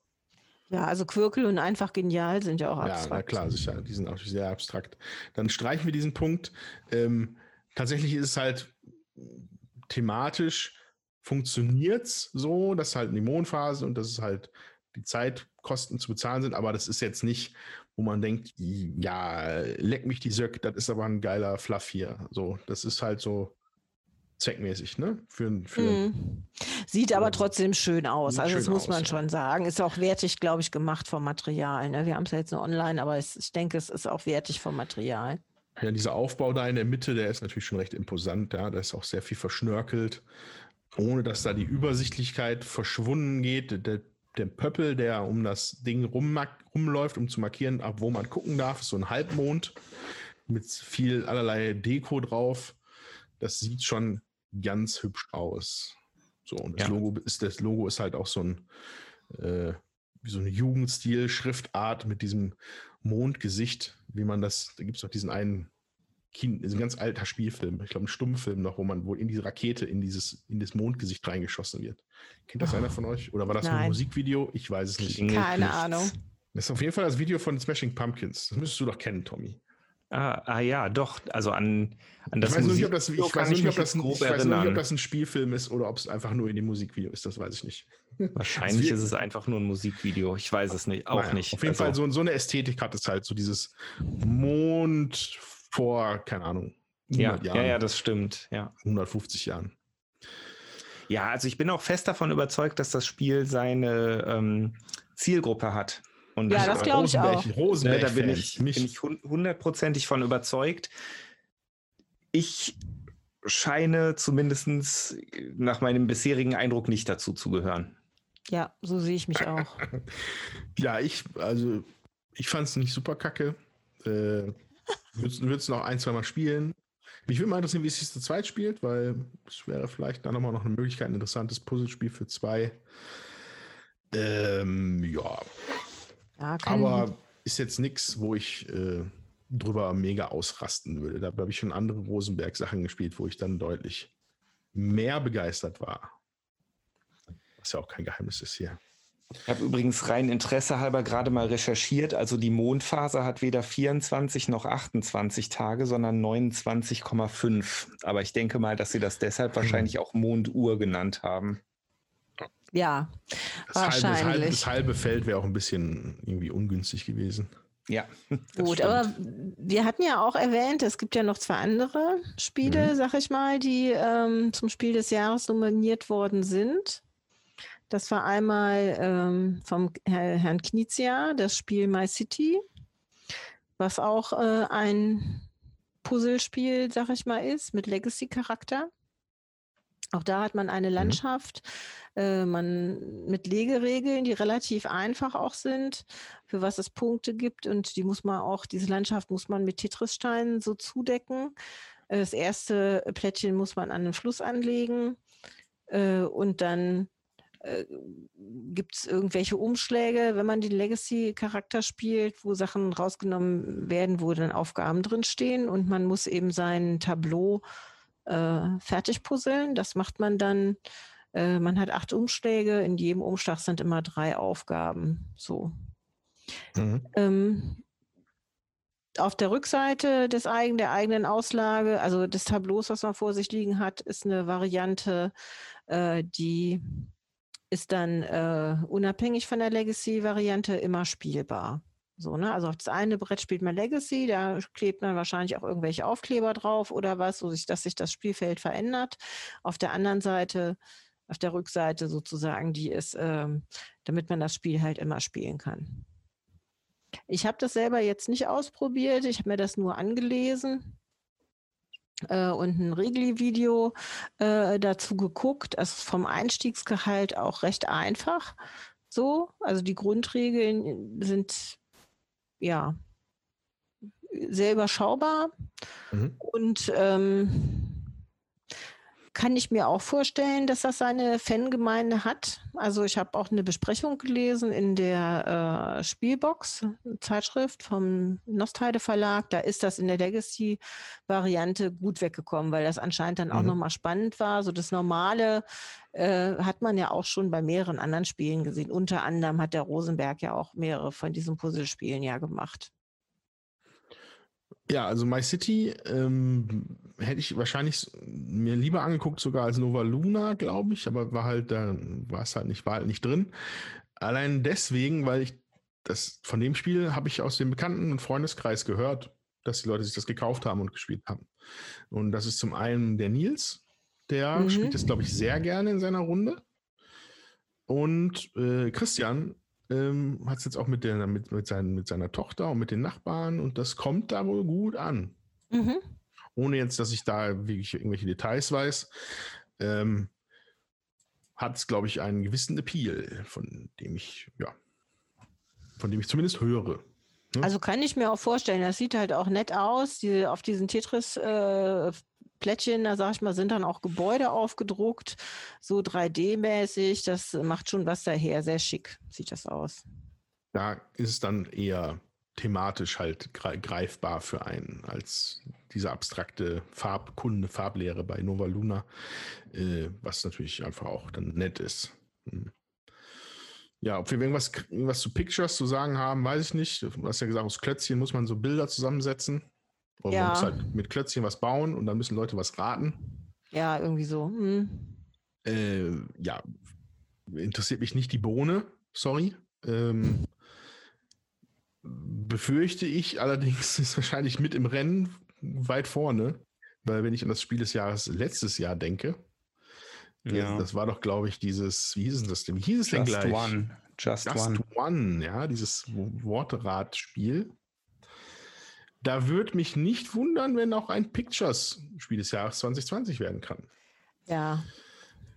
Ja, also Quirkel und einfach genial sind ja auch abstrakt. Ja, na klar, sicher. Die sind auch sehr abstrakt. Dann streichen wir diesen Punkt. Ähm, tatsächlich ist es halt thematisch funktioniert es so, dass halt die Mondphase und dass es halt die Zeitkosten zu bezahlen sind, aber das ist jetzt nicht, wo man denkt, ja, leck mich die Söck, das ist aber ein geiler Fluff hier. So, das ist halt so, zweckmäßig, ne? Für, für Mhm. Sieht aber trotzdem schön aus. Also das schön muss aus, man ja. schon sagen. Ist auch wertig, glaube ich, gemacht vom Material. Ne? Wir haben es ja jetzt nur online, aber es, ich denke, es ist auch wertig vom Material. Ja, dieser Aufbau da in der Mitte, der ist natürlich schon recht imposant. Ja, da ist auch sehr viel verschnörkelt, ohne dass da die Übersichtlichkeit verschwunden geht. Der, der Pöppel, der um das Ding rumläuft, um zu markieren, ab wo man gucken darf, ist so ein Halbmond mit viel allerlei Deko drauf. Das sieht schon ganz hübsch aus. So, und das Ja. Logo ist, das Logo ist halt auch so ein, äh, wie so eine Jugendstil-Schriftart mit diesem Mondgesicht, wie man das, da gibt es doch diesen einen ist ein ganz alter Spielfilm, ich glaube ein Stummfilm noch, wo man wohl in diese Rakete in dieses, in das Mondgesicht reingeschossen wird. Kennt das einer von euch? Oder war das nur ein Nein. Musikvideo? Ich weiß es nicht. Keine nichts. Ahnung. Das ist auf jeden Fall das Video von Smashing Pumpkins. Das müsstest du doch kennen, Tommy. Ah, ah ja, doch. Also an, an das ich weiß nicht, ob das, ich weiß nicht, ob das, ein, ich weiß nicht, ob das ein Spielfilm ist oder ob es einfach nur in dem Musikvideo ist. Das weiß ich nicht. Wahrscheinlich wir- ist es einfach nur ein Musikvideo. Ich weiß es nicht. Auch Naja, nicht. Auf jeden Also, Fall so, so eine Ästhetik hat es halt, so dieses Mond vor, keine Ahnung, Ja, 100 ja, Jahren, ja, das stimmt. Ja. 150 Jahren. ja, also ich bin auch fest davon überzeugt, dass das Spiel seine ähm, Zielgruppe hat. Und Ja, das äh, glaub ich auch. Ne, Rosenberg, da bin ich, bin ich hun- hundertprozentig von überzeugt. Ich scheine zumindest nach meinem bisherigen Eindruck nicht dazu zu gehören. Ja, so sehe ich mich auch. Ja, ich, also, ich fand es nicht super kacke. Äh, Würde es noch ein, zwei Mal spielen. Mich würde mal interessieren, wie es sich zu zweit spielt, weil es wäre vielleicht dann nochmal noch eine Möglichkeit, ein interessantes Puzzlespiel für zwei. Ähm, ja, Ja, aber ist jetzt nichts, wo ich äh, drüber mega ausrasten würde. Da habe ich schon andere Rosenberg-Sachen gespielt, wo ich dann deutlich mehr begeistert war. Was ja auch kein Geheimnis ist hier. Ich habe übrigens rein Interesse halber gerade mal recherchiert. Also die Mondphase hat weder 24 noch 28 Tage, sondern 29,5. Aber ich denke mal, dass sie das deshalb wahrscheinlich auch Monduhr genannt haben. Ja, Das halbe, das halbe, wahrscheinlich. das halbe Feld wäre auch ein bisschen irgendwie ungünstig gewesen. Ja. Gut, stimmt. aber wir hatten ja auch erwähnt, es gibt ja noch zwei andere Spiele, sag ich mal, die ähm, zum Spiel des Jahres nominiert worden sind. Das war einmal ähm, vom Herr, Herrn Knizia, das Spiel My City, was auch äh, ein Puzzlespiel, sag ich mal, ist, mit Legacy-Charakter. Auch da hat man eine Landschaft, äh, man mit Legeregeln, die relativ einfach auch sind, für was es Punkte gibt und die muss man auch, diese Landschaft muss man mit Tetris-Steinen so zudecken. Äh, Das erste Plättchen muss man an den Fluss anlegen äh, und dann äh, gibt es irgendwelche Umschläge, wenn man den Legacy-Charakter spielt, wo Sachen rausgenommen werden, wo dann Aufgaben drinstehen und man muss eben sein Tableau äh, fertig puzzeln. Das macht man dann. Äh, man hat acht Umschläge. In jedem Umschlag sind immer drei Aufgaben. So. Ähm, auf der Rückseite des eigen, der eigenen Auslage, also des Tableaus, was man vor sich liegen hat, ist eine Variante, äh, die ist dann äh, unabhängig von der Legacy-Variante immer spielbar. So, ne? Also auf das eine Brett spielt man Legacy, da klebt man wahrscheinlich auch irgendwelche Aufkleber drauf oder was, so sich, dass sich das Spielfeld verändert. Auf der anderen Seite, auf der Rückseite sozusagen, die ist, ähm, damit man das Spiel halt immer spielen kann. Ich habe das selber jetzt nicht ausprobiert, ich habe mir das nur angelesen äh, und ein Regli-Video äh, dazu geguckt. Also vom Einstiegsgehalt auch recht einfach. So, also die Grundregeln sind ja sehr überschaubar Mhm. und ähm, kann ich mir auch vorstellen, dass das seine Fangemeinde hat. Also ich habe auch eine Besprechung gelesen in der äh, Spielbox, Zeitschrift vom Nostheide Verlag. Da ist das in der Legacy-Variante gut weggekommen, weil das anscheinend dann auch Mhm. nochmal spannend war. So das Normale äh, hat man ja auch schon bei mehreren anderen Spielen gesehen. Unter anderem hat der Rosenberg ja auch mehrere von diesen Puzzlespielen ja gemacht. Ja, also My City ähm, hätte ich wahrscheinlich mir lieber angeguckt, sogar als Nova Luna, glaube ich, aber war halt, da war es halt nicht, war halt nicht drin. Allein deswegen, weil ich das von dem Spiel habe ich aus dem Bekannten- und Freundeskreis gehört, dass die Leute sich das gekauft haben und gespielt haben. Und das ist zum einen der Nils, Der Mhm. spielt es, glaube ich, sehr gerne in seiner Runde. Und äh, Christian ähm, hat es jetzt auch mit, der, mit, mit, seinen, mit seiner Tochter und mit den Nachbarn und das kommt da wohl gut an. Mhm. Ohne jetzt, dass ich da wirklich irgendwelche Details weiß, ähm, hat es, glaube ich, einen gewissen Appeal, von dem ich, ja, von dem ich zumindest höre. Ne? Also kann ich mir auch vorstellen, das sieht halt auch nett aus. Die, auf diesen Tetris-Plättchen, da sag ich mal, sind dann auch Gebäude aufgedruckt, so 3D-mäßig. Das macht schon was daher. Sehr schick sieht das aus. da ist es dann eher thematisch halt gre- greifbar für einen als diese abstrakte Farbkunde, Farblehre bei Nova Luna, äh, was natürlich einfach auch dann nett ist. Hm. Ja, ob wir irgendwas, irgendwas zu Pictures zu sagen haben, weiß ich nicht. Du hast ja gesagt, aus Klötzchen muss man so Bilder zusammensetzen. Oder Ja. man muss halt mit Klötzchen was bauen und dann müssen Leute was raten. Ja, irgendwie so. Hm. Äh, ja, interessiert mich nicht die Bohne, sorry. Ähm, befürchte ich allerdings, ist wahrscheinlich mit im Rennen weit vorne, weil wenn ich an das Spiel des Jahres letztes Jahr denke, Ja. das war doch, glaube ich, dieses, wie hieß es das denn? Wie hieß es denn Just gleich? one. Just, Just one. One, ja, dieses Wortratspiel. Da würde mich nicht wundern, wenn auch ein Pictures Spiel des Jahres 2020 werden kann. Ja.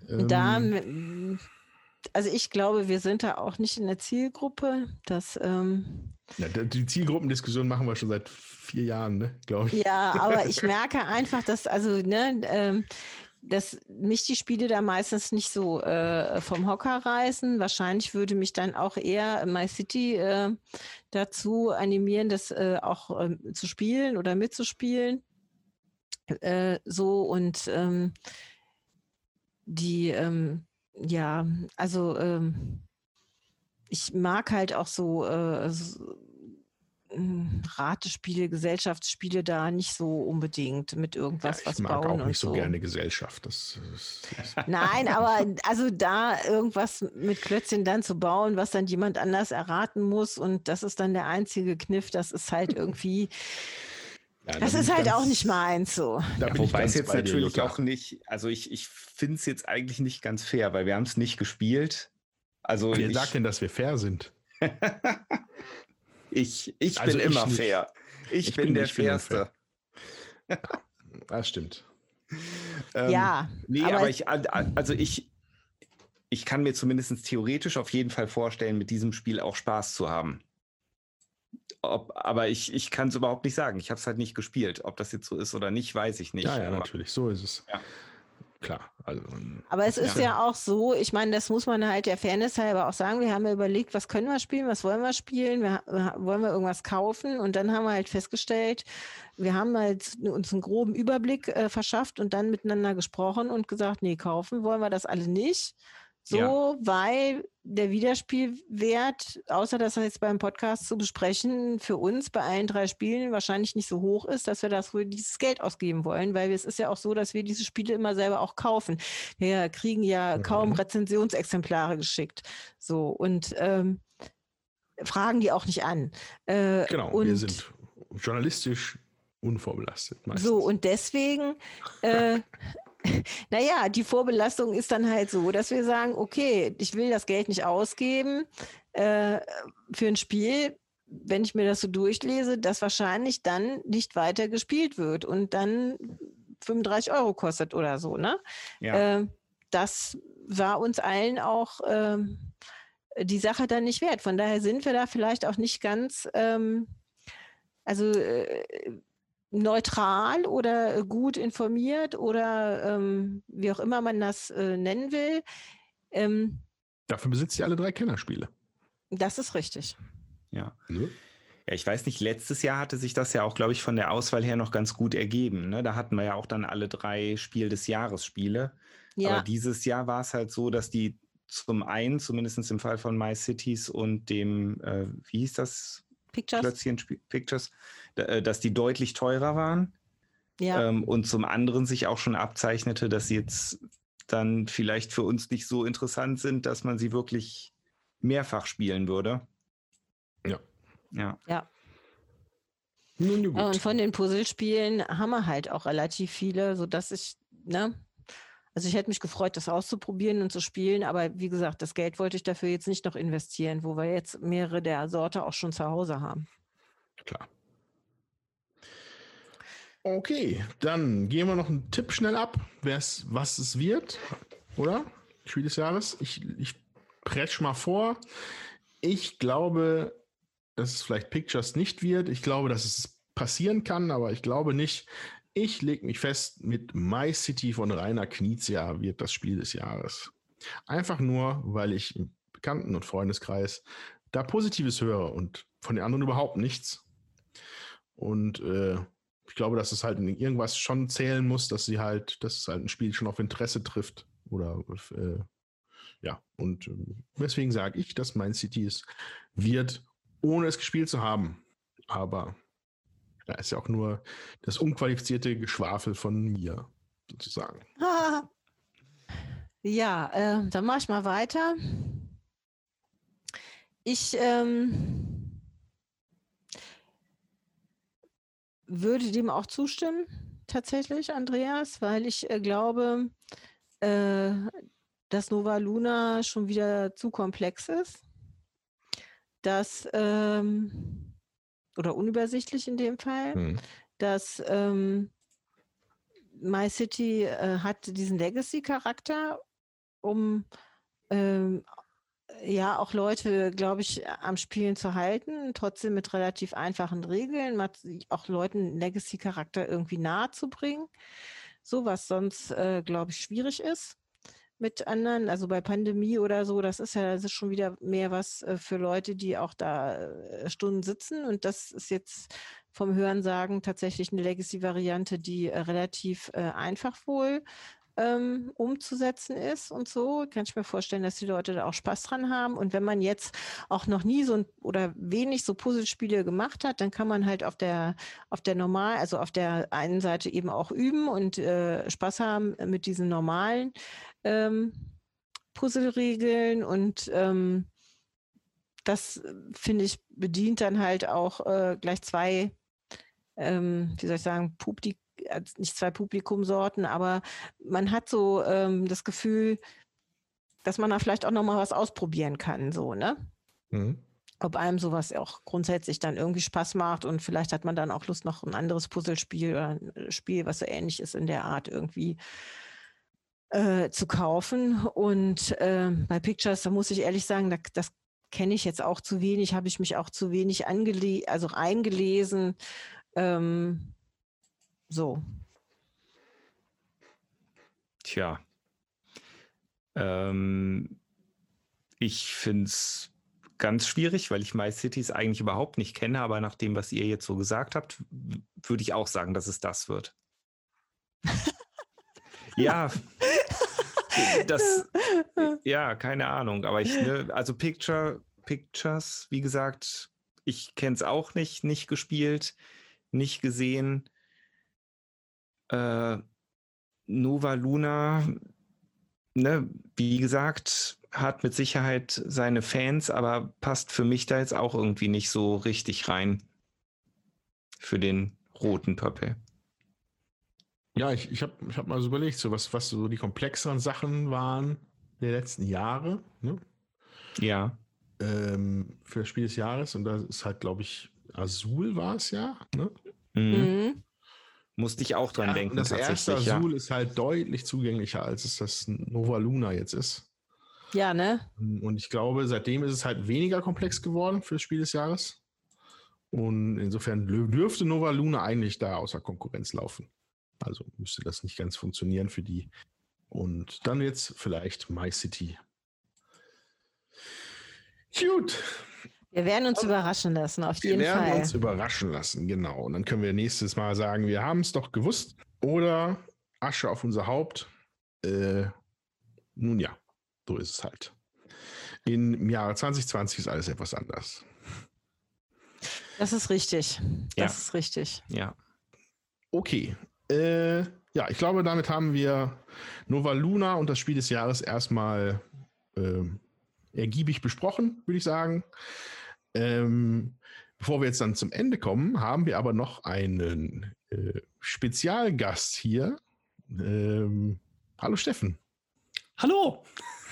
Und da, Ähm, m- also ich glaube, wir sind da auch nicht in der Zielgruppe. Das, ähm, Ja, die Zielgruppendiskussion machen wir schon seit vier Jahren, ne, glaube ich. ja, aber ich merke einfach, dass, also, ne, ähm, dass mich die Spiele da meistens nicht so äh, vom Hocker reißen. Wahrscheinlich würde mich dann auch eher My City äh, dazu animieren, das äh, auch ähm, zu spielen oder mitzuspielen. Äh, so und ähm, die, ähm, ja, also ähm, ich mag halt auch so, äh, so Ratespiele, Gesellschaftsspiele da nicht so unbedingt mit irgendwas ich was mag bauen auch und nicht so so. gerne Gesellschaft. Das, ist- ist- Nein, aber also da irgendwas mit Klötzchen dann zu bauen, was dann jemand anders erraten muss und das ist dann der einzige Kniff, das ist halt irgendwie, ja, da das ist ich halt ganz- auch nicht meins so. Da Ja, bin ich wobei es jetzt dir, natürlich Jutta. auch nicht, also ich, ich finde es jetzt eigentlich nicht ganz fair, weil wir haben es nicht gespielt. Also Wer ich, sagt denn, dass wir fair sind? Ich, ich Also bin ich immer nicht. fair. Ich, Ich bin, bin- der Fairste. Das stimmt. Ähm, ja, Nee, aber aber, ich, also ich, ich kann mir zumindest theoretisch auf jeden Fall vorstellen, mit diesem Spiel auch Spaß zu haben. Ob, aber ich, ich kann es überhaupt nicht sagen. Ich habe es halt nicht gespielt. Ob das jetzt so ist oder nicht, weiß ich nicht. ja, ja, Aber- natürlich. So ist es. Ja. Klar. Also, Aber es ist Ja. ja. auch so, ich meine, das muss man halt der Fairness halber auch sagen. Wir haben ja überlegt, was können wir spielen, was wollen wir spielen, wir, wir, wollen wir irgendwas kaufen und dann haben wir halt festgestellt, wir haben halt uns einen groben Überblick äh, verschafft und dann miteinander gesprochen und gesagt, nee, kaufen wollen wir das alle nicht. So, Ja. weil der Wiederspielwert, außer das jetzt beim Podcast zu besprechen, für uns bei allen drei Spielen wahrscheinlich nicht so hoch ist, dass wir dafür dieses Geld ausgeben wollen, weil es ist ja auch so, dass wir diese Spiele immer selber auch kaufen. Wir kriegen ja kaum Mhm. Rezensionsexemplare geschickt. So, und ähm, fragen die auch nicht an. Äh, genau, wir sind journalistisch unvorbelastet. Meistens. so, und deswegen, äh, naja, die Vorbelastung ist dann halt so, dass wir sagen, okay, ich will das Geld nicht ausgeben äh, für ein Spiel, wenn ich mir das so durchlese, das wahrscheinlich dann nicht weiter gespielt wird und dann 35 Euro kostet oder so, ne? Ja. Äh, das war uns allen auch ähm, die Sache dann nicht wert. Von daher sind wir da vielleicht auch nicht ganz, ähm, also äh, neutral oder gut informiert oder ähm, wie auch immer man das äh, nennen will. Ähm, Dafür besitzt ihr alle drei Kennerspiele. das ist richtig. ja. Ne? Ja, ich weiß nicht, letztes Jahr hatte sich das ja auch, glaube ich, von der Auswahl her noch ganz gut ergeben. Ne? Da hatten wir ja auch dann alle drei Spiel des Jahres Spiele. Ja, Aber dieses Jahr war es halt so, dass die zum einen, zumindest im Fall von My Cities und dem, äh, wie hieß das, Pictures. Klötzchen Pictures, äh, dass die deutlich teurer waren. Ja, Ähm, und zum anderen sich auch schon abzeichnete, dass sie jetzt dann vielleicht für uns nicht so interessant sind, dass man sie wirklich mehrfach spielen würde. Ja. Ja. Nun, ja, Ja, und gut. von den Puzzlespielen haben wir halt auch relativ viele, sodass ich, ne? Also ich hätte mich gefreut, das auszuprobieren und zu spielen, aber wie gesagt, das Geld wollte ich dafür jetzt nicht noch investieren, wo wir jetzt mehrere der Sorte auch schon zu Hause haben. Klar. Okay, dann gehen wir noch einen Tipp schnell ab, was es wird, oder? Spiel des Jahres. Ich, ich presch mal vor. Ich glaube, dass es vielleicht Pictures nicht wird. Ich glaube, dass es passieren kann, aber ich glaube nicht. Ich lege mich fest, mit My City von Rainer Knizia wird das Spiel des Jahres. Einfach nur, weil ich im Bekannten- und Freundeskreis da Positives höre und von den anderen überhaupt nichts. Und äh, ich glaube, dass es halt in irgendwas schon zählen muss, dass sie halt, dass es halt ein Spiel schon auf Interesse trifft. Oder äh, ja, und äh, deswegen sage ich, dass mein City es wird, ohne es gespielt zu haben. Aber ja, ist ja auch nur das unqualifizierte Geschwafel von mir, sozusagen. Ja, äh, dann mache ich mal weiter. Ich ähm, würde dem auch zustimmen, tatsächlich, Andreas, weil ich äh, glaube, äh, dass Nova Luna schon wieder zu komplex ist. Dass ähm, oder unübersichtlich in dem Fall, hm. dass ähm, My City äh, hat diesen Legacy-Charakter, um ähm, ja auch Leute, glaube ich, am Spielen zu halten, trotzdem mit relativ einfachen Regeln, auch Leuten Legacy-Charakter irgendwie nahe zu bringen, so was sonst, äh, glaube ich, schwierig ist mit anderen, also bei Pandemie oder so, das ist ja das ist schon wieder mehr was äh, für Leute, die auch da äh, Stunden sitzen. Und das ist jetzt vom Hörensagen tatsächlich eine Legacy-Variante, die äh, relativ einfach wohl ähm, umzusetzen ist und so, kann ich mir vorstellen, dass die Leute da auch Spaß dran haben. Und wenn man jetzt auch noch nie so ein, oder wenig so Puzzlespiele gemacht hat, dann kann man halt auf der auf der normal, also auf der einen Seite eben auch üben und äh, Spaß haben mit diesen normalen ähm, Puzzleregeln und ähm, das finde ich bedient dann halt auch äh, gleich zwei, ähm, wie soll ich sagen, Publik nicht zwei Publikumsorten, aber man hat so ähm, das Gefühl, dass man da vielleicht auch noch mal was ausprobieren kann, so ne? Mhm. Ob einem sowas auch grundsätzlich dann irgendwie Spaß macht und vielleicht hat man dann auch Lust, noch ein anderes Puzzlespiel oder ein Spiel, was so ähnlich ist in der Art irgendwie äh, zu kaufen. Und äh, bei Pictures, da muss ich ehrlich sagen, da, das kenne ich jetzt auch zu wenig, habe ich mich auch zu wenig angele also eingelesen. Ähm, so. Tja. Ähm, ich finde es ganz schwierig, weil ich My Cities eigentlich überhaupt nicht kenne, aber nach dem, was ihr jetzt so gesagt habt, würde ich auch sagen, dass es das wird. ja, das, ja, keine Ahnung. Aber ich, ne, also Picture, Pictures, wie gesagt, ich kenne es auch nicht, nicht gespielt, nicht gesehen. Äh, Nova Luna, ne, wie gesagt, hat mit Sicherheit seine Fans, aber passt für mich da jetzt auch irgendwie nicht so richtig rein. Für den roten Pöppel. Ja, ich, ich habe ich hab mal so überlegt, so was, was so die komplexeren Sachen waren der letzten Jahre. Ne? Ja. Ähm, für das Spiel des Jahres. Und da ist halt, glaube ich, Azul war es ja. Ne? Mhm. Musste ich auch dran ja, denken. Das erste Azul ja. ist halt deutlich zugänglicher, als es das Nova Luna jetzt ist. Ja, ne? Und ich glaube, seitdem ist es halt weniger komplex geworden für das Spiel des Jahres. Und insofern dürfte Nova Luna eigentlich da außer Konkurrenz laufen. Also müsste das nicht ganz funktionieren für die. Und dann jetzt vielleicht My City. Gut. Wir werden uns überraschen lassen, auf jeden Fall. Wir werden uns überraschen lassen, genau. Und dann können wir nächstes Mal sagen, wir haben es doch gewusst. Oder Asche auf unser Haupt. Äh, nun ja, so ist es halt. Im Jahre 2020 ist alles etwas anders. Das ist richtig. Das ja. ist richtig. Ja. Okay, äh, ja, ich glaube, damit haben wir Nova Luna und das Spiel des Jahres erstmal äh, ergiebig besprochen, würde ich sagen. Ähm, bevor wir jetzt dann zum Ende kommen, haben wir aber noch einen äh, Spezialgast hier. Ähm, Hallo Steffen. Hallo.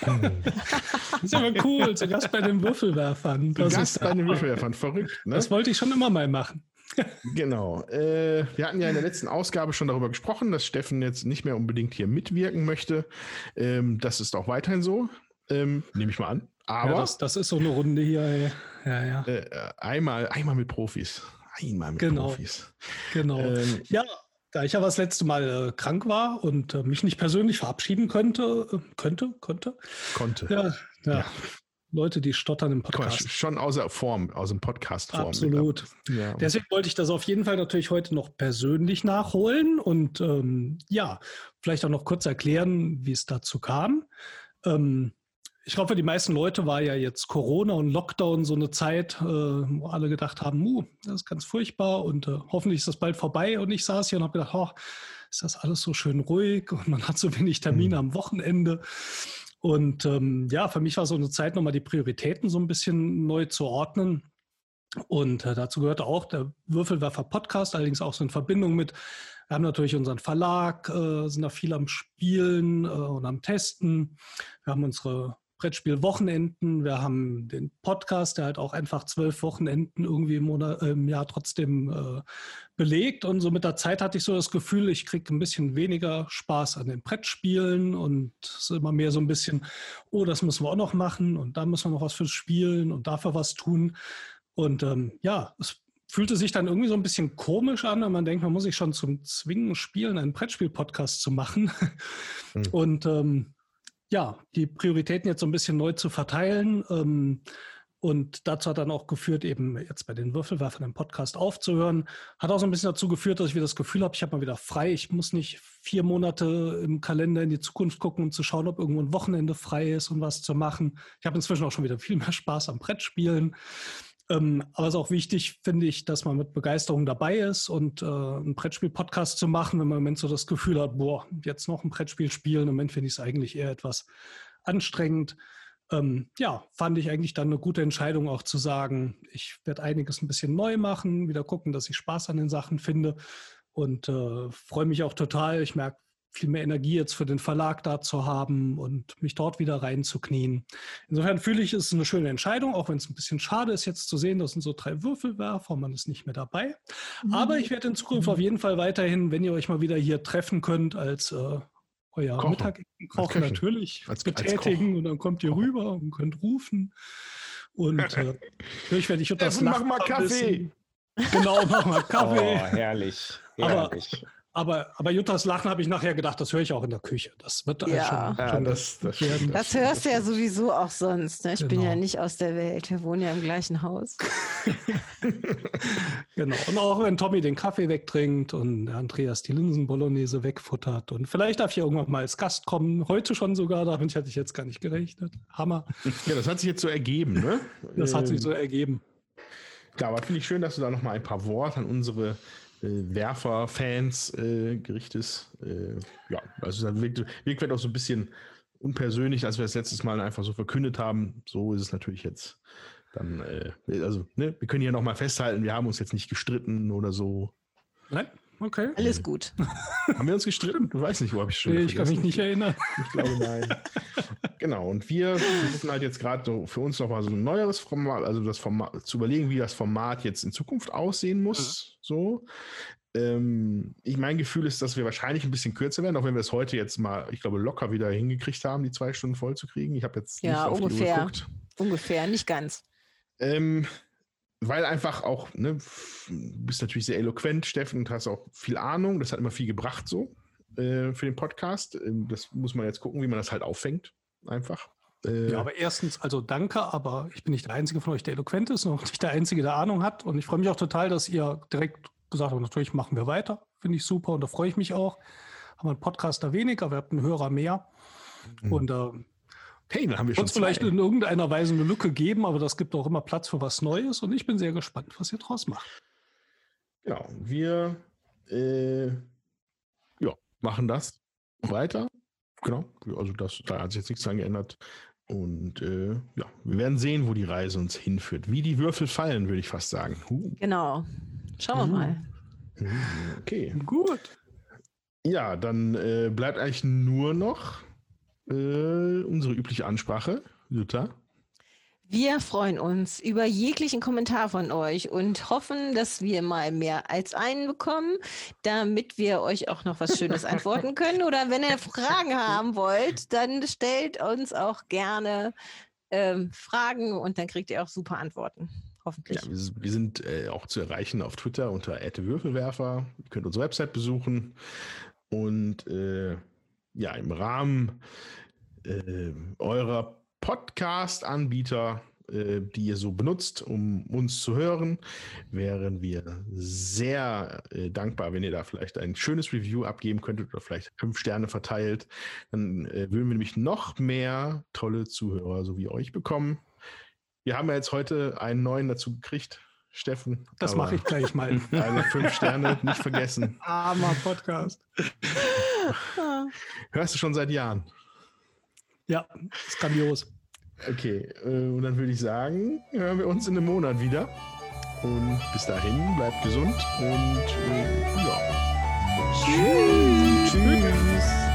das ist aber cool, zu Gast bei den Würfelwerfern. Das Gast ist, bei den Würfelwerfern, verrückt. Ne? Das wollte ich schon immer mal machen. genau. Äh, wir hatten ja in der letzten Ausgabe schon darüber gesprochen, dass Steffen jetzt nicht mehr unbedingt hier mitwirken möchte. Ähm, das ist auch weiterhin so. Ähm, nehme ich mal an. Aber ja, das, das, ist so eine Runde hier. Ja, ja. Äh, einmal, einmal mit Profis. Einmal mit genau. Profis. Genau. Ähm, ja, da ich ja das letzte Mal äh, krank war und äh, mich nicht persönlich verabschieden könnte, äh, könnte, konnte. Konnte. Ja, ja. ja. Leute, die stottern im Podcast. Schon außer Form, aus dem Podcast-Form. Absolut. Ja. Deswegen wollte ich das auf jeden Fall natürlich heute noch persönlich nachholen und ähm, ja, vielleicht auch noch kurz erklären, wie es dazu kam. Ähm, ich glaube, für die meisten Leute war ja jetzt Corona und Lockdown so eine Zeit, äh, wo alle gedacht haben, uh, das ist ganz furchtbar und äh, hoffentlich ist das bald vorbei. Und ich saß hier und habe gedacht, oh, ist das alles so schön ruhig und man hat so wenig Termine mhm. am Wochenende. Und ähm, ja, für mich war so eine Zeit, nochmal die Prioritäten so ein bisschen neu zu ordnen. Und äh, dazu gehörte auch der Würfelwerfer Podcast, allerdings auch so in Verbindung mit, wir haben natürlich unseren Verlag, äh, sind da viel am Spielen äh, und am Testen. Wir haben unsere Brettspiel-Wochenenden. Wir haben den Podcast, der halt auch einfach zwölf Wochenenden irgendwie im, Monat, äh, im Jahr trotzdem äh, belegt. Und so mit der Zeit hatte ich so das Gefühl, ich kriege ein bisschen weniger Spaß an den Brettspielen und es ist immer mehr so ein bisschen, oh, das müssen wir auch noch machen und da müssen wir noch was fürs Spielen und dafür was tun. Und ähm, ja, es fühlte sich dann irgendwie so ein bisschen komisch an, wenn man denkt, man muss sich schon zum Zwingen spielen, einen Brettspiel-Podcast zu machen. Mhm. Und ähm, ja, die Prioritäten jetzt so ein bisschen neu zu verteilen. Ähm, und dazu hat dann auch geführt, eben jetzt bei den Würfelwerfern im Podcast aufzuhören. Hat auch so ein bisschen dazu geführt, dass ich wieder das Gefühl habe, ich habe mal wieder frei. Ich muss nicht vier Monate im Kalender in die Zukunft gucken, um zu schauen, ob irgendwo ein Wochenende frei ist und was zu machen. Ich habe inzwischen auch schon wieder viel mehr Spaß am Brettspielen. Ähm, aber es ist auch wichtig, finde ich, dass man mit Begeisterung dabei ist und äh, einen Brettspiel-Podcast zu machen, wenn man im Moment so das Gefühl hat, boah, jetzt noch ein Brettspiel spielen. Im Moment finde ich es eigentlich eher etwas anstrengend. Ähm, ja, fand ich eigentlich dann eine gute Entscheidung, auch zu sagen, ich werde einiges ein bisschen neu machen, wieder gucken, dass ich Spaß an den Sachen finde und äh, freue mich auch total. Ich merke, viel mehr Energie jetzt für den Verlag da zu haben und mich dort wieder reinzuknien. Insofern fühle ich, es ist eine schöne Entscheidung, auch wenn es ein bisschen schade ist, jetzt zu sehen, das sind so drei Würfelwerfer, man ist nicht mehr dabei. Mhm. Aber ich werde in Zukunft mhm. auf jeden Fall weiterhin, wenn ihr euch mal wieder hier treffen könnt, als äh, euer Kochen. Mittagessen natürlich als, betätigen als und dann kommt ihr rüber und könnt rufen. Und äh, natürlich werde ich das Mach mal Kaffee. Genau, mach mal Kaffee. Oh, herrlich. herrlich. Aber aber, aber Juttas Lachen habe ich nachher gedacht, das höre ich auch in der Küche. Das wird ja. schon, ja, schon das, das, werden. das hörst du ja sowieso auch sonst. Ne? Ich genau. bin ja genau. nicht aus der Welt. Wir wohnen ja im gleichen Haus. genau. Und auch wenn Tommy den Kaffee wegtrinkt und Andreas die Linsen-Bolognese wegfuttert. Und vielleicht darf ich irgendwann mal als Gast kommen. Heute schon sogar. Damit hätte ich jetzt gar nicht gerechnet. Hammer. Ja, das hat sich jetzt so ergeben, ne? Das hat sich so ergeben. Ja, aber finde ich schön, dass du da noch mal ein paar Worte an unsere Werfer-Fans äh, gerichtet. Äh, ja, also dann wirkt, wirkt auch so ein bisschen unpersönlich, als wir das letztes Mal einfach so verkündet haben. So ist es natürlich jetzt. Dann, äh, also, ne, wir können hier nochmal festhalten, wir haben uns jetzt nicht gestritten oder so. Nein, okay. Alles gut. haben wir uns gestritten? Du weißt nicht, wo habe ich schon. Nee, ich kann mich nicht erinnern. Ich glaube, nein. genau, und wir versuchen halt jetzt gerade so für uns nochmal so ein neueres Format, also das Format, zu überlegen, wie das Format jetzt in Zukunft aussehen muss. Mhm. So. Ähm, ich, mein Gefühl ist, dass wir wahrscheinlich ein bisschen kürzer werden, auch wenn wir es heute jetzt mal, ich glaube, locker wieder hingekriegt haben, die zwei Stunden voll zu kriegen. Ich habe jetzt ja, nicht auf ungefähr, die Uhr geguckt. Ungefähr, nicht ganz. Ähm, weil einfach auch, ne, du bist natürlich sehr eloquent, Steffen, und hast auch viel Ahnung. Das hat immer viel gebracht so äh, für den Podcast. Ähm, das muss man jetzt gucken, wie man das halt auffängt. Einfach. Äh, ja, aber erstens, also danke, aber ich bin nicht der Einzige von euch, der eloquent ist und nicht der Einzige, der Ahnung hat. Und ich freue mich auch total, dass ihr direkt gesagt habt, natürlich machen wir weiter. Finde ich super und da freue ich mich auch. Haben wir einen Podcaster weniger, wir haben einen Hörer mehr. Mhm. Und äh, Hey, dann haben wir schon uns vielleicht in irgendeiner Weise eine Lücke geben, aber das gibt auch immer Platz für was Neues und ich bin sehr gespannt, was ihr draus macht. Genau, wir äh, ja, machen das weiter. Genau, also das, da hat sich jetzt nichts dran geändert. Und äh, ja, wir werden sehen, wo die Reise uns hinführt. Wie die Würfel fallen, würde ich fast sagen. Huh. Genau. Schauen wir mal. Okay. Gut. Ja, dann äh, bleibt eigentlich nur noch äh, unsere übliche Ansprache. Jutta. Wir freuen uns über jeglichen Kommentar von euch und hoffen, dass wir mal mehr als einen bekommen, damit wir euch auch noch was Schönes antworten können. Oder wenn ihr Fragen haben wollt, dann stellt uns auch gerne ähm, Fragen und dann kriegt ihr auch super Antworten. Hoffentlich. Ja, wir sind äh, auch zu erreichen auf Twitter unter Würfelwerfer. Ihr könnt unsere Website besuchen. Und äh, ja, im Rahmen äh, eurer Podcast-Anbieter, äh, die ihr so benutzt, um uns zu hören, wären wir sehr äh, dankbar, wenn ihr da vielleicht ein schönes Review abgeben könntet oder vielleicht fünf Sterne verteilt. Dann äh, würden wir nämlich noch mehr tolle Zuhörer so wie euch bekommen. Wir haben ja jetzt heute einen neuen dazu gekriegt. Steffen. Das mache ich gleich mal. Also fünf Sterne, nicht vergessen. Armer Podcast. Hörst du schon seit Jahren? Ja, ist grandios. Okay, äh, und dann würde ich sagen, hören wir uns in einem Monat wieder. Und bis dahin, bleibt gesund und äh, ja. Tschüss. Tschüss.